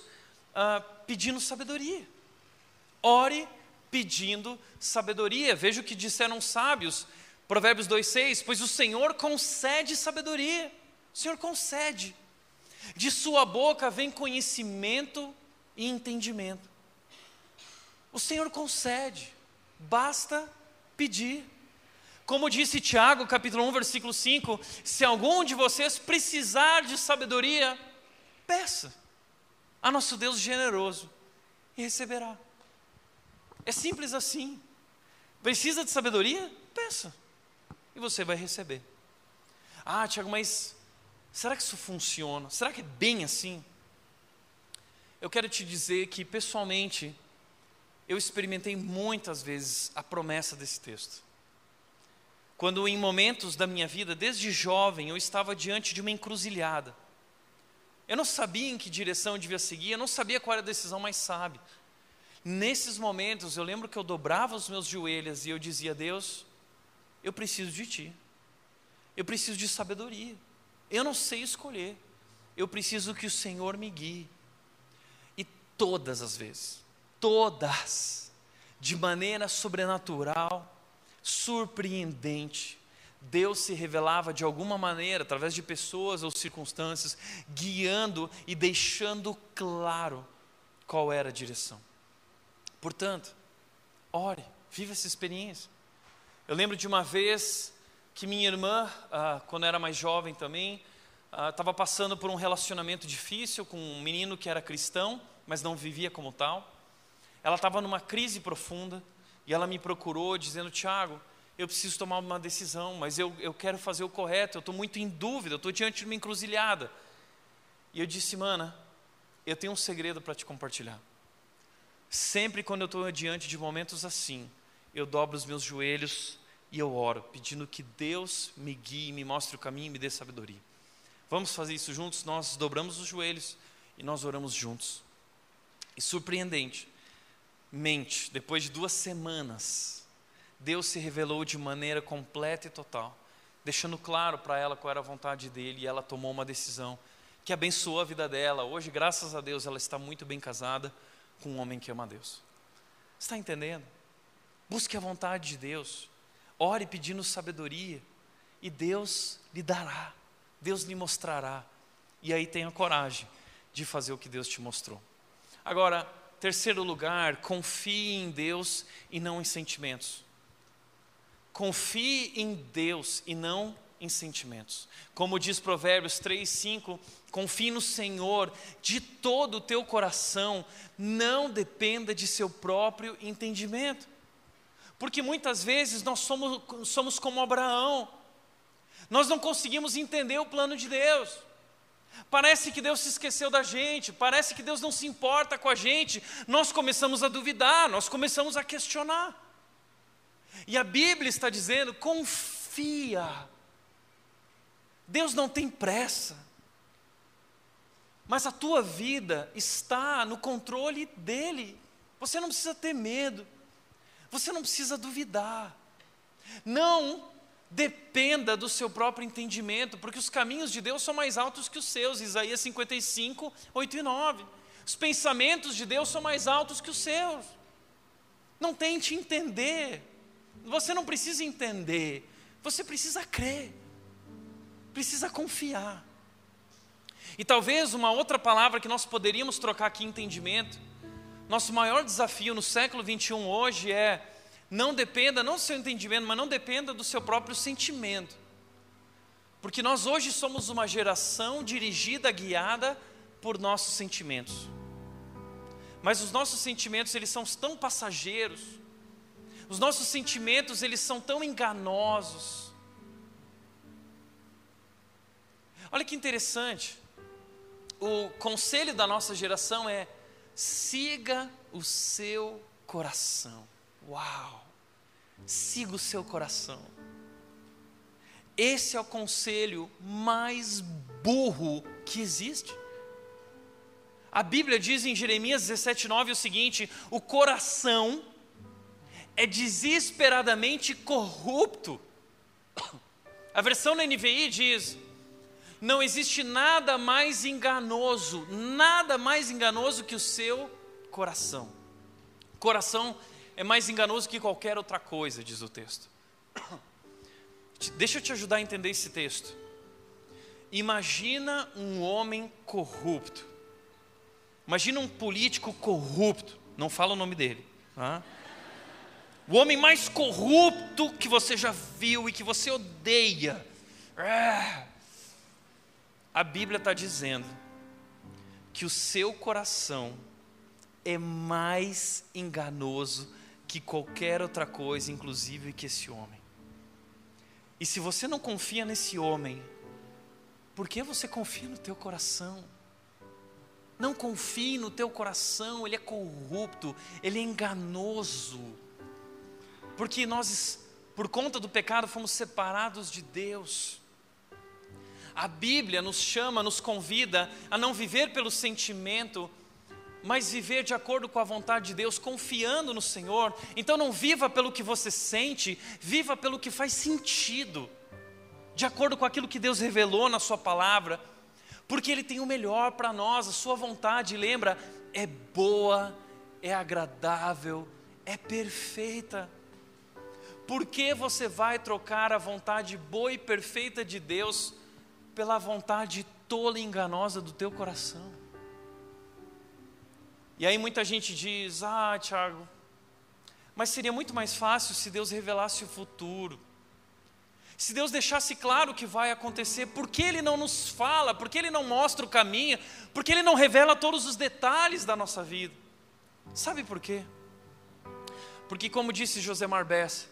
ah, pedindo sabedoria. Ore pedindo sabedoria. Veja o que disseram os sábios. Provérbios 2,6: Pois o Senhor concede sabedoria. O Senhor concede. De sua boca vem conhecimento e entendimento. O Senhor concede, basta pedir. Como disse Tiago, capítulo 1, versículo 5: Se algum de vocês precisar de sabedoria, peça a nosso Deus generoso e receberá. É simples assim. Precisa de sabedoria? Peça. E você vai receber. Ah, Tiago, mas será que isso funciona? Será que é bem assim? Eu quero te dizer que, pessoalmente, eu experimentei muitas vezes a promessa desse texto. Quando, em momentos da minha vida, desde jovem, eu estava diante de uma encruzilhada. Eu não sabia em que direção eu devia seguir, eu não sabia qual era a decisão mais sábia. Nesses momentos, eu lembro que eu dobrava os meus joelhos e eu dizia: Deus, eu preciso de Ti. Eu preciso de sabedoria. Eu não sei escolher. Eu preciso que o Senhor me guie. E todas as vezes, todas, de maneira sobrenatural, surpreendente, Deus se revelava de alguma maneira, através de pessoas ou circunstâncias, guiando e deixando claro qual era a direção. Portanto, ore, viva essa experiência. Eu lembro de uma vez que minha irmã, ah, quando era mais jovem também, estava ah, passando por um relacionamento difícil com um menino que era cristão, mas não vivia como tal. Ela estava numa crise profunda e ela me procurou dizendo: Tiago, eu preciso tomar uma decisão, mas eu, eu quero fazer o correto, eu estou muito em dúvida, eu estou diante de uma encruzilhada. E eu disse, mana, eu tenho um segredo para te compartilhar. Sempre quando eu estou diante de momentos assim, eu dobro os meus joelhos e eu oro, pedindo que Deus me guie, me mostre o caminho e me dê sabedoria. Vamos fazer isso juntos? Nós dobramos os joelhos e nós oramos juntos. E surpreendente, mente, depois de duas semanas, Deus se revelou de maneira completa e total, deixando claro para ela qual era a vontade dele e ela tomou uma decisão que abençoou a vida dela. Hoje, graças a Deus, ela está muito bem casada com um homem que ama a Deus. Está entendendo? Busque a vontade de Deus, ore pedindo sabedoria e Deus lhe dará, Deus lhe mostrará. E aí tenha coragem de fazer o que Deus te mostrou. Agora, terceiro lugar, confie em Deus e não em sentimentos. Confie em Deus e não em sentimentos. Como diz Provérbios 3, 5, confie no Senhor de todo o teu coração, não dependa de seu próprio entendimento. Porque muitas vezes nós somos, somos como Abraão, nós não conseguimos entender o plano de Deus. Parece que Deus se esqueceu da gente, parece que Deus não se importa com a gente. Nós começamos a duvidar, nós começamos a questionar. E a Bíblia está dizendo: confia. Deus não tem pressa. Mas a tua vida está no controle dele. Você não precisa ter medo. Você não precisa duvidar. Não dependa do seu próprio entendimento, porque os caminhos de Deus são mais altos que os seus. Isaías 55, 8 e 9. Os pensamentos de Deus são mais altos que os seus. Não tente entender. Você não precisa entender, você precisa crer, precisa confiar. E talvez uma outra palavra que nós poderíamos trocar aqui, entendimento. Nosso maior desafio no século 21 hoje é não dependa, não do seu entendimento, mas não dependa do seu próprio sentimento. Porque nós hoje somos uma geração dirigida, guiada por nossos sentimentos. Mas os nossos sentimentos, eles são tão passageiros, os nossos sentimentos, eles são tão enganosos. Olha que interessante. O conselho da nossa geração é: siga o seu coração. Uau! Siga o seu coração. Esse é o conselho mais burro que existe. A Bíblia diz em Jeremias 17,9 o seguinte: o coração é desesperadamente corrupto. *coughs* A versão da NVI diz: Não existe nada mais enganoso, nada mais enganoso que o seu coração. Coração é mais enganoso que qualquer outra coisa, diz o texto. Deixa eu te ajudar a entender esse texto. Imagina um homem corrupto. Imagina um político corrupto. Não fala o nome dele. Tá? O homem mais corrupto que você já viu e que você odeia. Ah. A Bíblia está dizendo que o seu coração é mais enganoso que qualquer outra coisa, inclusive que esse homem. E se você não confia nesse homem, por que você confia no teu coração? Não confie no teu coração, ele é corrupto, ele é enganoso. Porque nós, por conta do pecado, fomos separados de Deus. A Bíblia nos chama, nos convida a não viver pelo sentimento, mas viver de acordo com a vontade de Deus, confiando no Senhor. Então não viva pelo que você sente, viva pelo que faz sentido de acordo com aquilo que Deus revelou na Sua palavra, porque Ele tem o melhor para nós, a Sua vontade, lembra, é boa, é agradável, é perfeita. Por que você vai trocar a vontade boa e perfeita de Deus pela vontade tola e enganosa do teu coração? E aí muita gente diz: Ah, Tiago, mas seria muito mais fácil se Deus revelasse o futuro. Se Deus deixasse claro o que vai acontecer, por que Ele não nos fala, por que Ele não mostra o caminho, por que Ele não revela todos os detalhes da nossa vida? Sabe por quê? Porque, como disse José Marbessa,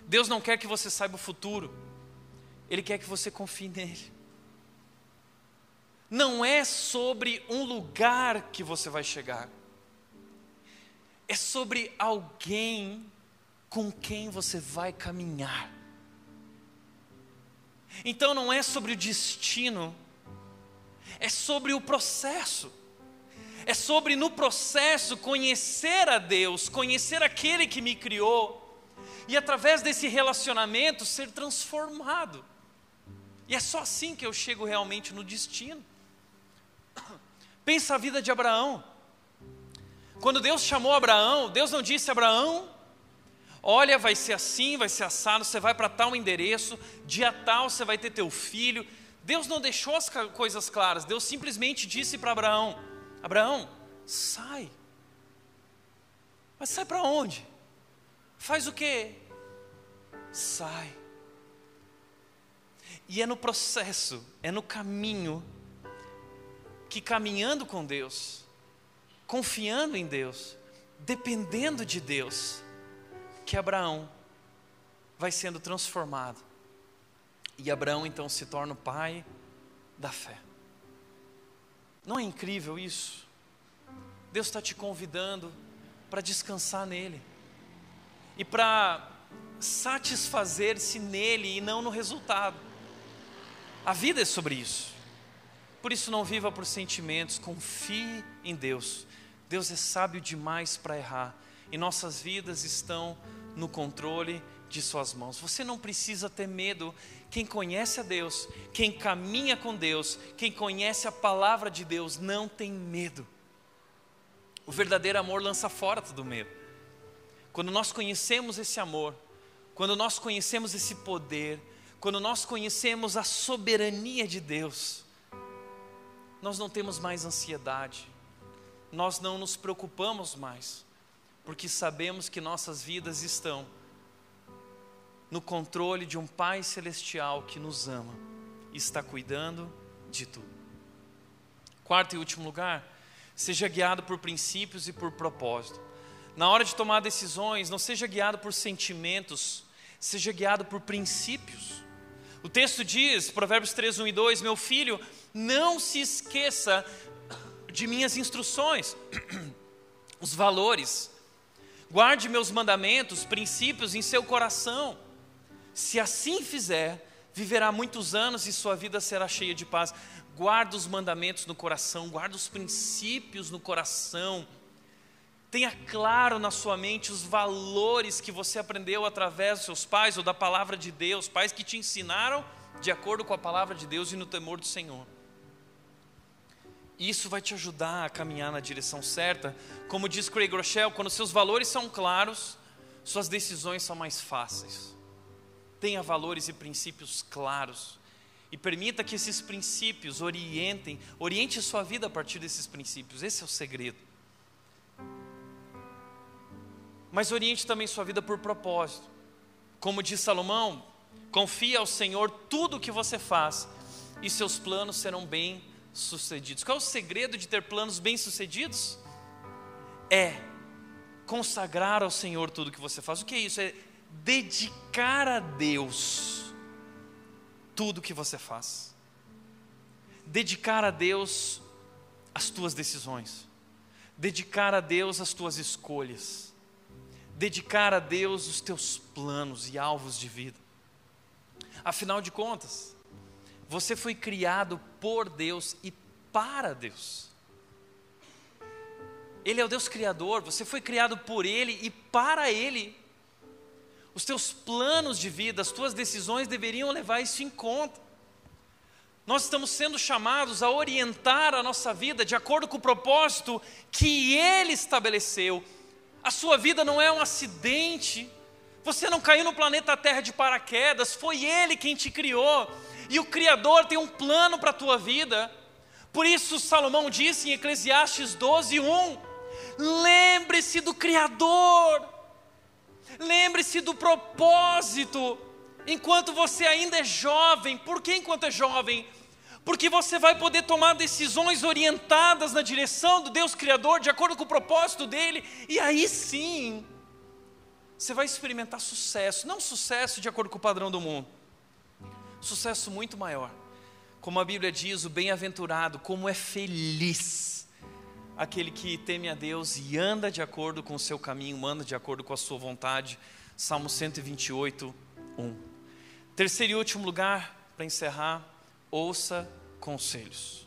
Deus não quer que você saiba o futuro, Ele quer que você confie nele. Não é sobre um lugar que você vai chegar, é sobre alguém com quem você vai caminhar. Então não é sobre o destino, é sobre o processo. É sobre no processo conhecer a Deus, conhecer aquele que me criou e através desse relacionamento ser transformado. E é só assim que eu chego realmente no destino. *coughs* Pensa a vida de Abraão. Quando Deus chamou Abraão, Deus não disse: Abraão, Olha, vai ser assim, vai ser assado, você vai para tal endereço, dia tal você vai ter teu filho. Deus não deixou as coisas claras, Deus simplesmente disse para Abraão: Abraão, sai. Mas sai para onde? Faz o quê? Sai. E é no processo, é no caminho, que caminhando com Deus, confiando em Deus, dependendo de Deus, que Abraão vai sendo transformado. E Abraão então se torna o pai da fé. Não é incrível isso? Deus está te convidando para descansar nele e para satisfazer-se nele e não no resultado. A vida é sobre isso. Por isso, não viva por sentimentos, confie em Deus. Deus é sábio demais para errar e nossas vidas estão no controle de Suas mãos. Você não precisa ter medo. Quem conhece a Deus, quem caminha com Deus, quem conhece a palavra de Deus, não tem medo. O verdadeiro amor lança fora todo medo. Quando nós conhecemos esse amor, quando nós conhecemos esse poder, quando nós conhecemos a soberania de Deus, nós não temos mais ansiedade, nós não nos preocupamos mais porque sabemos que nossas vidas estão no controle de um Pai Celestial que nos ama e está cuidando de tudo. Quarto e último lugar, seja guiado por princípios e por propósito. Na hora de tomar decisões, não seja guiado por sentimentos, seja guiado por princípios. O texto diz, Provérbios 3, 1 e 2: Meu filho, não se esqueça de minhas instruções, *clears throat* os valores, Guarde meus mandamentos, princípios em seu coração. Se assim fizer, viverá muitos anos e sua vida será cheia de paz. Guarda os mandamentos no coração, guarda os princípios no coração. Tenha claro na sua mente os valores que você aprendeu através dos seus pais ou da palavra de Deus, pais que te ensinaram de acordo com a palavra de Deus e no temor do Senhor. Isso vai te ajudar a caminhar na direção certa. Como diz Craig Rochelle, quando seus valores são claros, suas decisões são mais fáceis. Tenha valores e princípios claros. E permita que esses princípios orientem, oriente sua vida a partir desses princípios. Esse é o segredo. Mas oriente também sua vida por propósito. Como diz Salomão, confie ao Senhor tudo o que você faz e seus planos serão bem sucedidos. Qual é o segredo de ter planos bem sucedidos? É consagrar ao Senhor tudo que você faz. O que é isso? É dedicar a Deus tudo que você faz. Dedicar a Deus as tuas decisões. Dedicar a Deus as tuas escolhas. Dedicar a Deus os teus planos e alvos de vida. Afinal de contas, você foi criado por Deus e para Deus. Ele é o Deus Criador, você foi criado por Ele e para Ele. Os teus planos de vida, as tuas decisões deveriam levar isso em conta. Nós estamos sendo chamados a orientar a nossa vida de acordo com o propósito que Ele estabeleceu. A sua vida não é um acidente, você não caiu no planeta Terra de paraquedas, foi Ele quem te criou. E o Criador tem um plano para a tua vida. Por isso, Salomão disse em Eclesiastes 12, 1: Lembre-se do Criador, lembre-se do propósito, enquanto você ainda é jovem. Por que enquanto é jovem? Porque você vai poder tomar decisões orientadas na direção do Deus Criador, de acordo com o propósito dele, e aí sim, você vai experimentar sucesso, não sucesso de acordo com o padrão do mundo, sucesso muito maior. Como a Bíblia diz, o bem-aventurado, como é feliz aquele que teme a Deus e anda de acordo com o seu caminho, anda de acordo com a sua vontade. Salmo 128, 1. Terceiro e último lugar, para encerrar, ouça conselhos.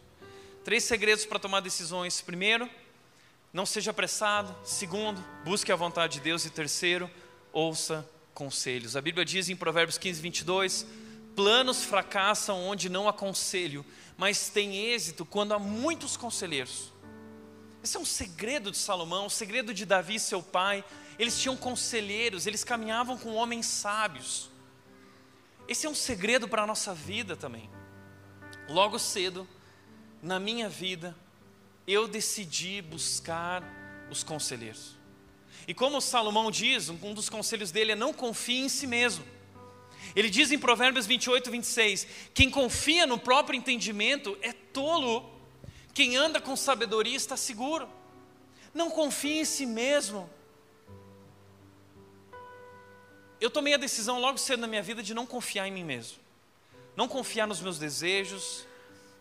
Três segredos para tomar decisões. Primeiro, não seja apressado. Segundo, busque a vontade de Deus. E terceiro, ouça conselhos. A Bíblia diz em Provérbios 15, 22: Planos fracassam onde não há conselho, mas tem êxito quando há muitos conselheiros. Esse é um segredo de Salomão, um segredo de Davi, seu pai. Eles tinham conselheiros, eles caminhavam com homens sábios. Esse é um segredo para a nossa vida também. Logo cedo, na minha vida, eu decidi buscar os conselheiros. E como Salomão diz, um dos conselhos dele é não confie em si mesmo. Ele diz em Provérbios 28, 26: Quem confia no próprio entendimento é tolo, quem anda com sabedoria está seguro. Não confie em si mesmo. Eu tomei a decisão logo cedo na minha vida de não confiar em mim mesmo, não confiar nos meus desejos,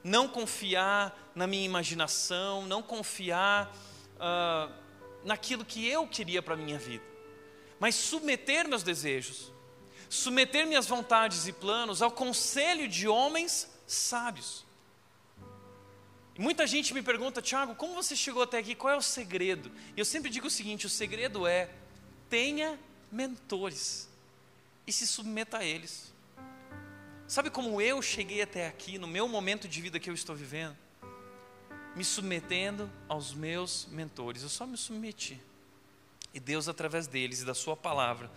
não confiar na minha imaginação, não confiar uh, naquilo que eu queria para a minha vida, mas submeter meus desejos, submeter minhas vontades e planos ao conselho de homens sábios. Muita gente me pergunta, Tiago, como você chegou até aqui? Qual é o segredo? E eu sempre digo o seguinte: o segredo é tenha mentores e se submeta a eles. Sabe como eu cheguei até aqui, no meu momento de vida que eu estou vivendo? Me submetendo aos meus mentores. Eu só me submeti. E Deus, através deles e da Sua palavra,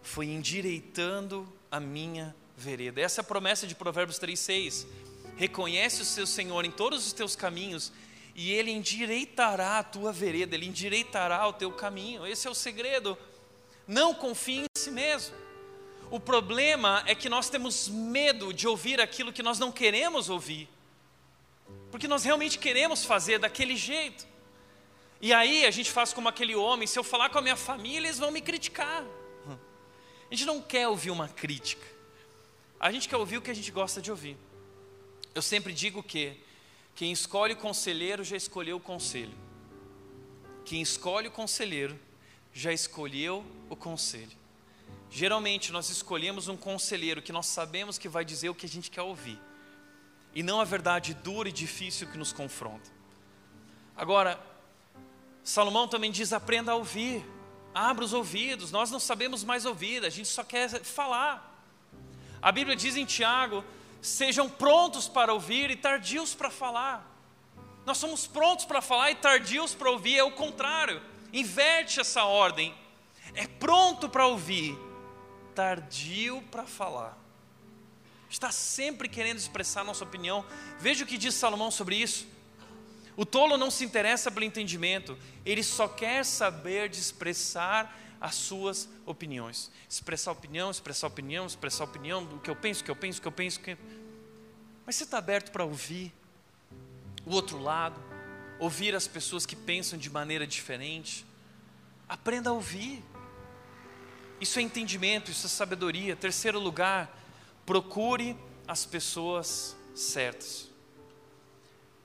foi endireitando a minha vereda. Essa é a promessa de Provérbios 3,6. Reconhece o seu Senhor em todos os teus caminhos e Ele endireitará a tua vereda, Ele endireitará o teu caminho. Esse é o segredo. Não confie em si mesmo. O problema é que nós temos medo de ouvir aquilo que nós não queremos ouvir, porque nós realmente queremos fazer daquele jeito. E aí a gente faz como aquele homem: se eu falar com a minha família, eles vão me criticar. A gente não quer ouvir uma crítica, a gente quer ouvir o que a gente gosta de ouvir. Eu sempre digo que quem escolhe o conselheiro já escolheu o conselho, quem escolhe o conselheiro já escolheu o conselho. Geralmente nós escolhemos um conselheiro que nós sabemos que vai dizer o que a gente quer ouvir, e não a verdade dura e difícil que nos confronta. Agora, Salomão também diz: aprenda a ouvir, abra os ouvidos. Nós não sabemos mais ouvir, a gente só quer falar. A Bíblia diz em Tiago sejam prontos para ouvir e tardios para falar. Nós somos prontos para falar e tardios para ouvir, é o contrário. Inverte essa ordem. É pronto para ouvir, tardio para falar. Está sempre querendo expressar nossa opinião. Veja o que diz Salomão sobre isso. O tolo não se interessa pelo entendimento, ele só quer saber de expressar as suas opiniões. Expressar opinião, expressar opinião, expressar opinião, o que eu penso, o que eu penso, o que eu penso. Que... Mas você está aberto para ouvir o outro lado, ouvir as pessoas que pensam de maneira diferente. Aprenda a ouvir. Isso é entendimento, isso é sabedoria. Terceiro lugar, procure as pessoas certas.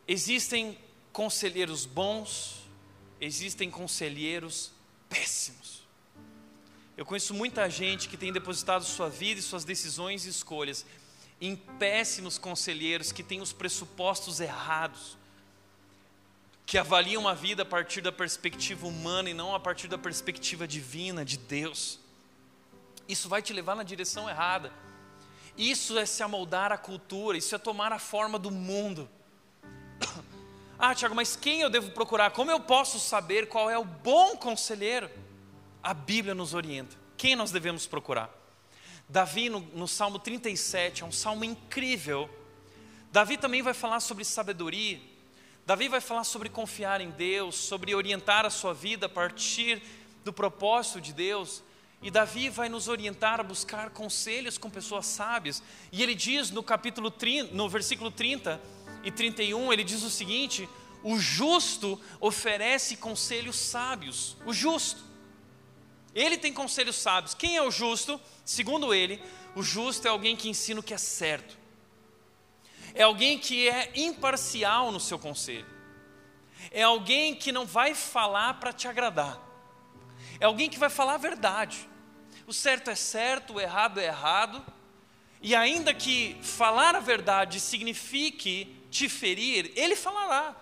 Existem conselheiros bons, existem conselheiros péssimos. Eu conheço muita gente que tem depositado sua vida e suas decisões e escolhas em péssimos conselheiros que têm os pressupostos errados, que avaliam a vida a partir da perspectiva humana e não a partir da perspectiva divina de Deus. Isso vai te levar na direção errada. Isso é se amoldar à cultura, isso é tomar a forma do mundo. *coughs* Ah, Tiago, mas quem eu devo procurar? Como eu posso saber qual é o bom conselheiro? A Bíblia nos orienta. Quem nós devemos procurar? Davi, no, no Salmo 37, é um salmo incrível. Davi também vai falar sobre sabedoria. Davi vai falar sobre confiar em Deus, sobre orientar a sua vida a partir do propósito de Deus. E Davi vai nos orientar a buscar conselhos com pessoas sábias. E ele diz no capítulo 30, no versículo 30, e 31, ele diz o seguinte: o justo oferece conselhos sábios. O justo. Ele tem conselhos sábios. Quem é o justo? Segundo ele, o justo é alguém que ensina o que é certo. É alguém que é imparcial no seu conselho. É alguém que não vai falar para te agradar. É alguém que vai falar a verdade. O certo é certo, o errado é errado. E ainda que falar a verdade signifique te ferir, ele falará.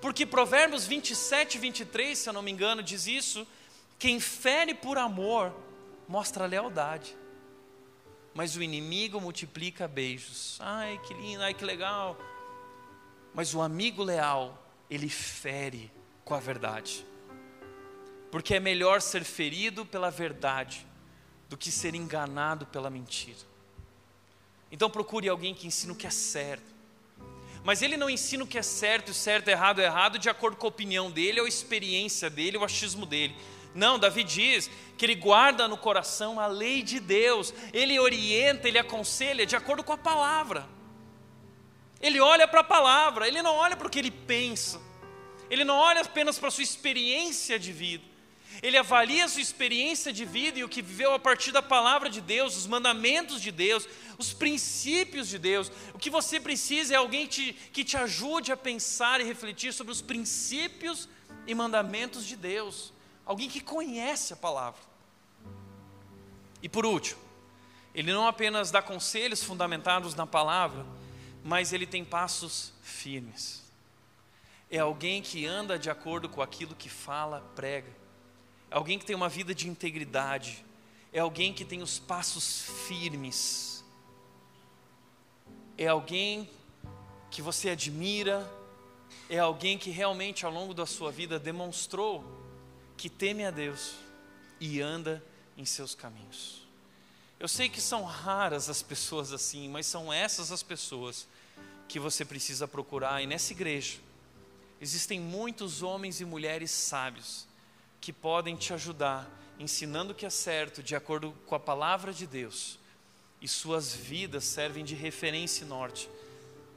Porque Provérbios 27, 23, se eu não me engano, diz isso: quem fere por amor mostra lealdade, mas o inimigo multiplica beijos. Ai, que lindo, ai, que legal. Mas o amigo leal, ele fere com a verdade. Porque é melhor ser ferido pela verdade do que ser enganado pela mentira. Então procure alguém que ensine o que é certo mas ele não ensina o que é certo, certo, errado, errado, de acordo com a opinião dele, ou a experiência dele, ou o achismo dele. Não, Davi diz que ele guarda no coração a lei de Deus, ele orienta, ele aconselha de acordo com a palavra. Ele olha para a palavra, ele não olha para o que ele pensa, ele não olha apenas para a sua experiência de vida, ele avalia a sua experiência de vida e o que viveu a partir da palavra de Deus, os mandamentos de Deus, os princípios de Deus. O que você precisa é alguém te, que te ajude a pensar e refletir sobre os princípios e mandamentos de Deus. Alguém que conhece a palavra. E por último, ele não apenas dá conselhos fundamentados na palavra, mas ele tem passos firmes. É alguém que anda de acordo com aquilo que fala, prega. Alguém que tem uma vida de integridade. É alguém que tem os passos firmes é alguém que você admira, é alguém que realmente ao longo da sua vida demonstrou que teme a Deus e anda em seus caminhos. Eu sei que são raras as pessoas assim, mas são essas as pessoas que você precisa procurar. E nessa igreja existem muitos homens e mulheres sábios que podem te ajudar, ensinando o que é certo, de acordo com a palavra de Deus e suas vidas servem de referência norte.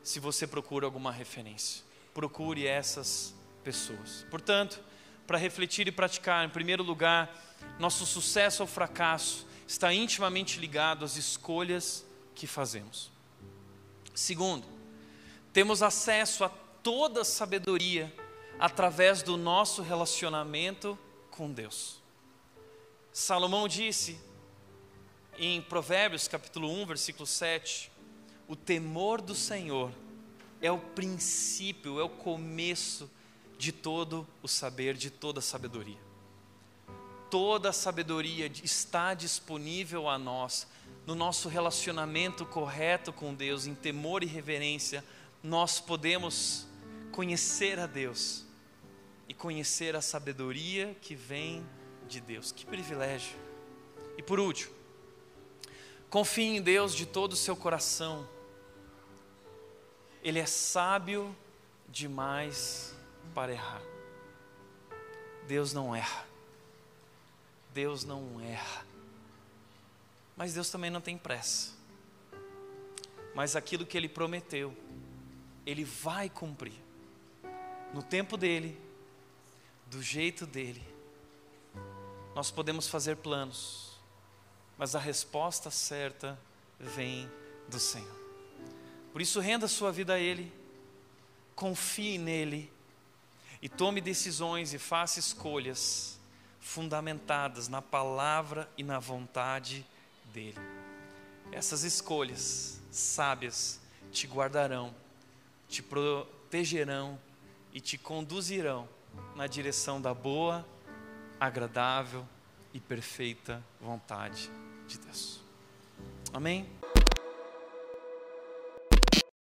Se você procura alguma referência, procure essas pessoas. Portanto, para refletir e praticar, em primeiro lugar, nosso sucesso ou fracasso está intimamente ligado às escolhas que fazemos. Segundo, temos acesso a toda sabedoria através do nosso relacionamento com Deus. Salomão disse: em Provérbios capítulo 1, versículo 7, o temor do Senhor é o princípio, é o começo de todo o saber, de toda a sabedoria. Toda a sabedoria está disponível a nós no nosso relacionamento correto com Deus, em temor e reverência, nós podemos conhecer a Deus e conhecer a sabedoria que vem de Deus. Que privilégio. E por último, confie em Deus de todo o seu coração. Ele é sábio demais para errar. Deus não erra. Deus não erra. Mas Deus também não tem pressa. Mas aquilo que Ele prometeu, Ele vai cumprir. No tempo dEle, do jeito dEle. Nós podemos fazer planos, mas a resposta certa vem do Senhor. Por isso, renda sua vida a Ele, confie nele e tome decisões e faça escolhas fundamentadas na palavra e na vontade dele. Essas escolhas sábias te guardarão, te protegerão e te conduzirão na direção da boa, agradável e perfeita vontade de Deus. Amém?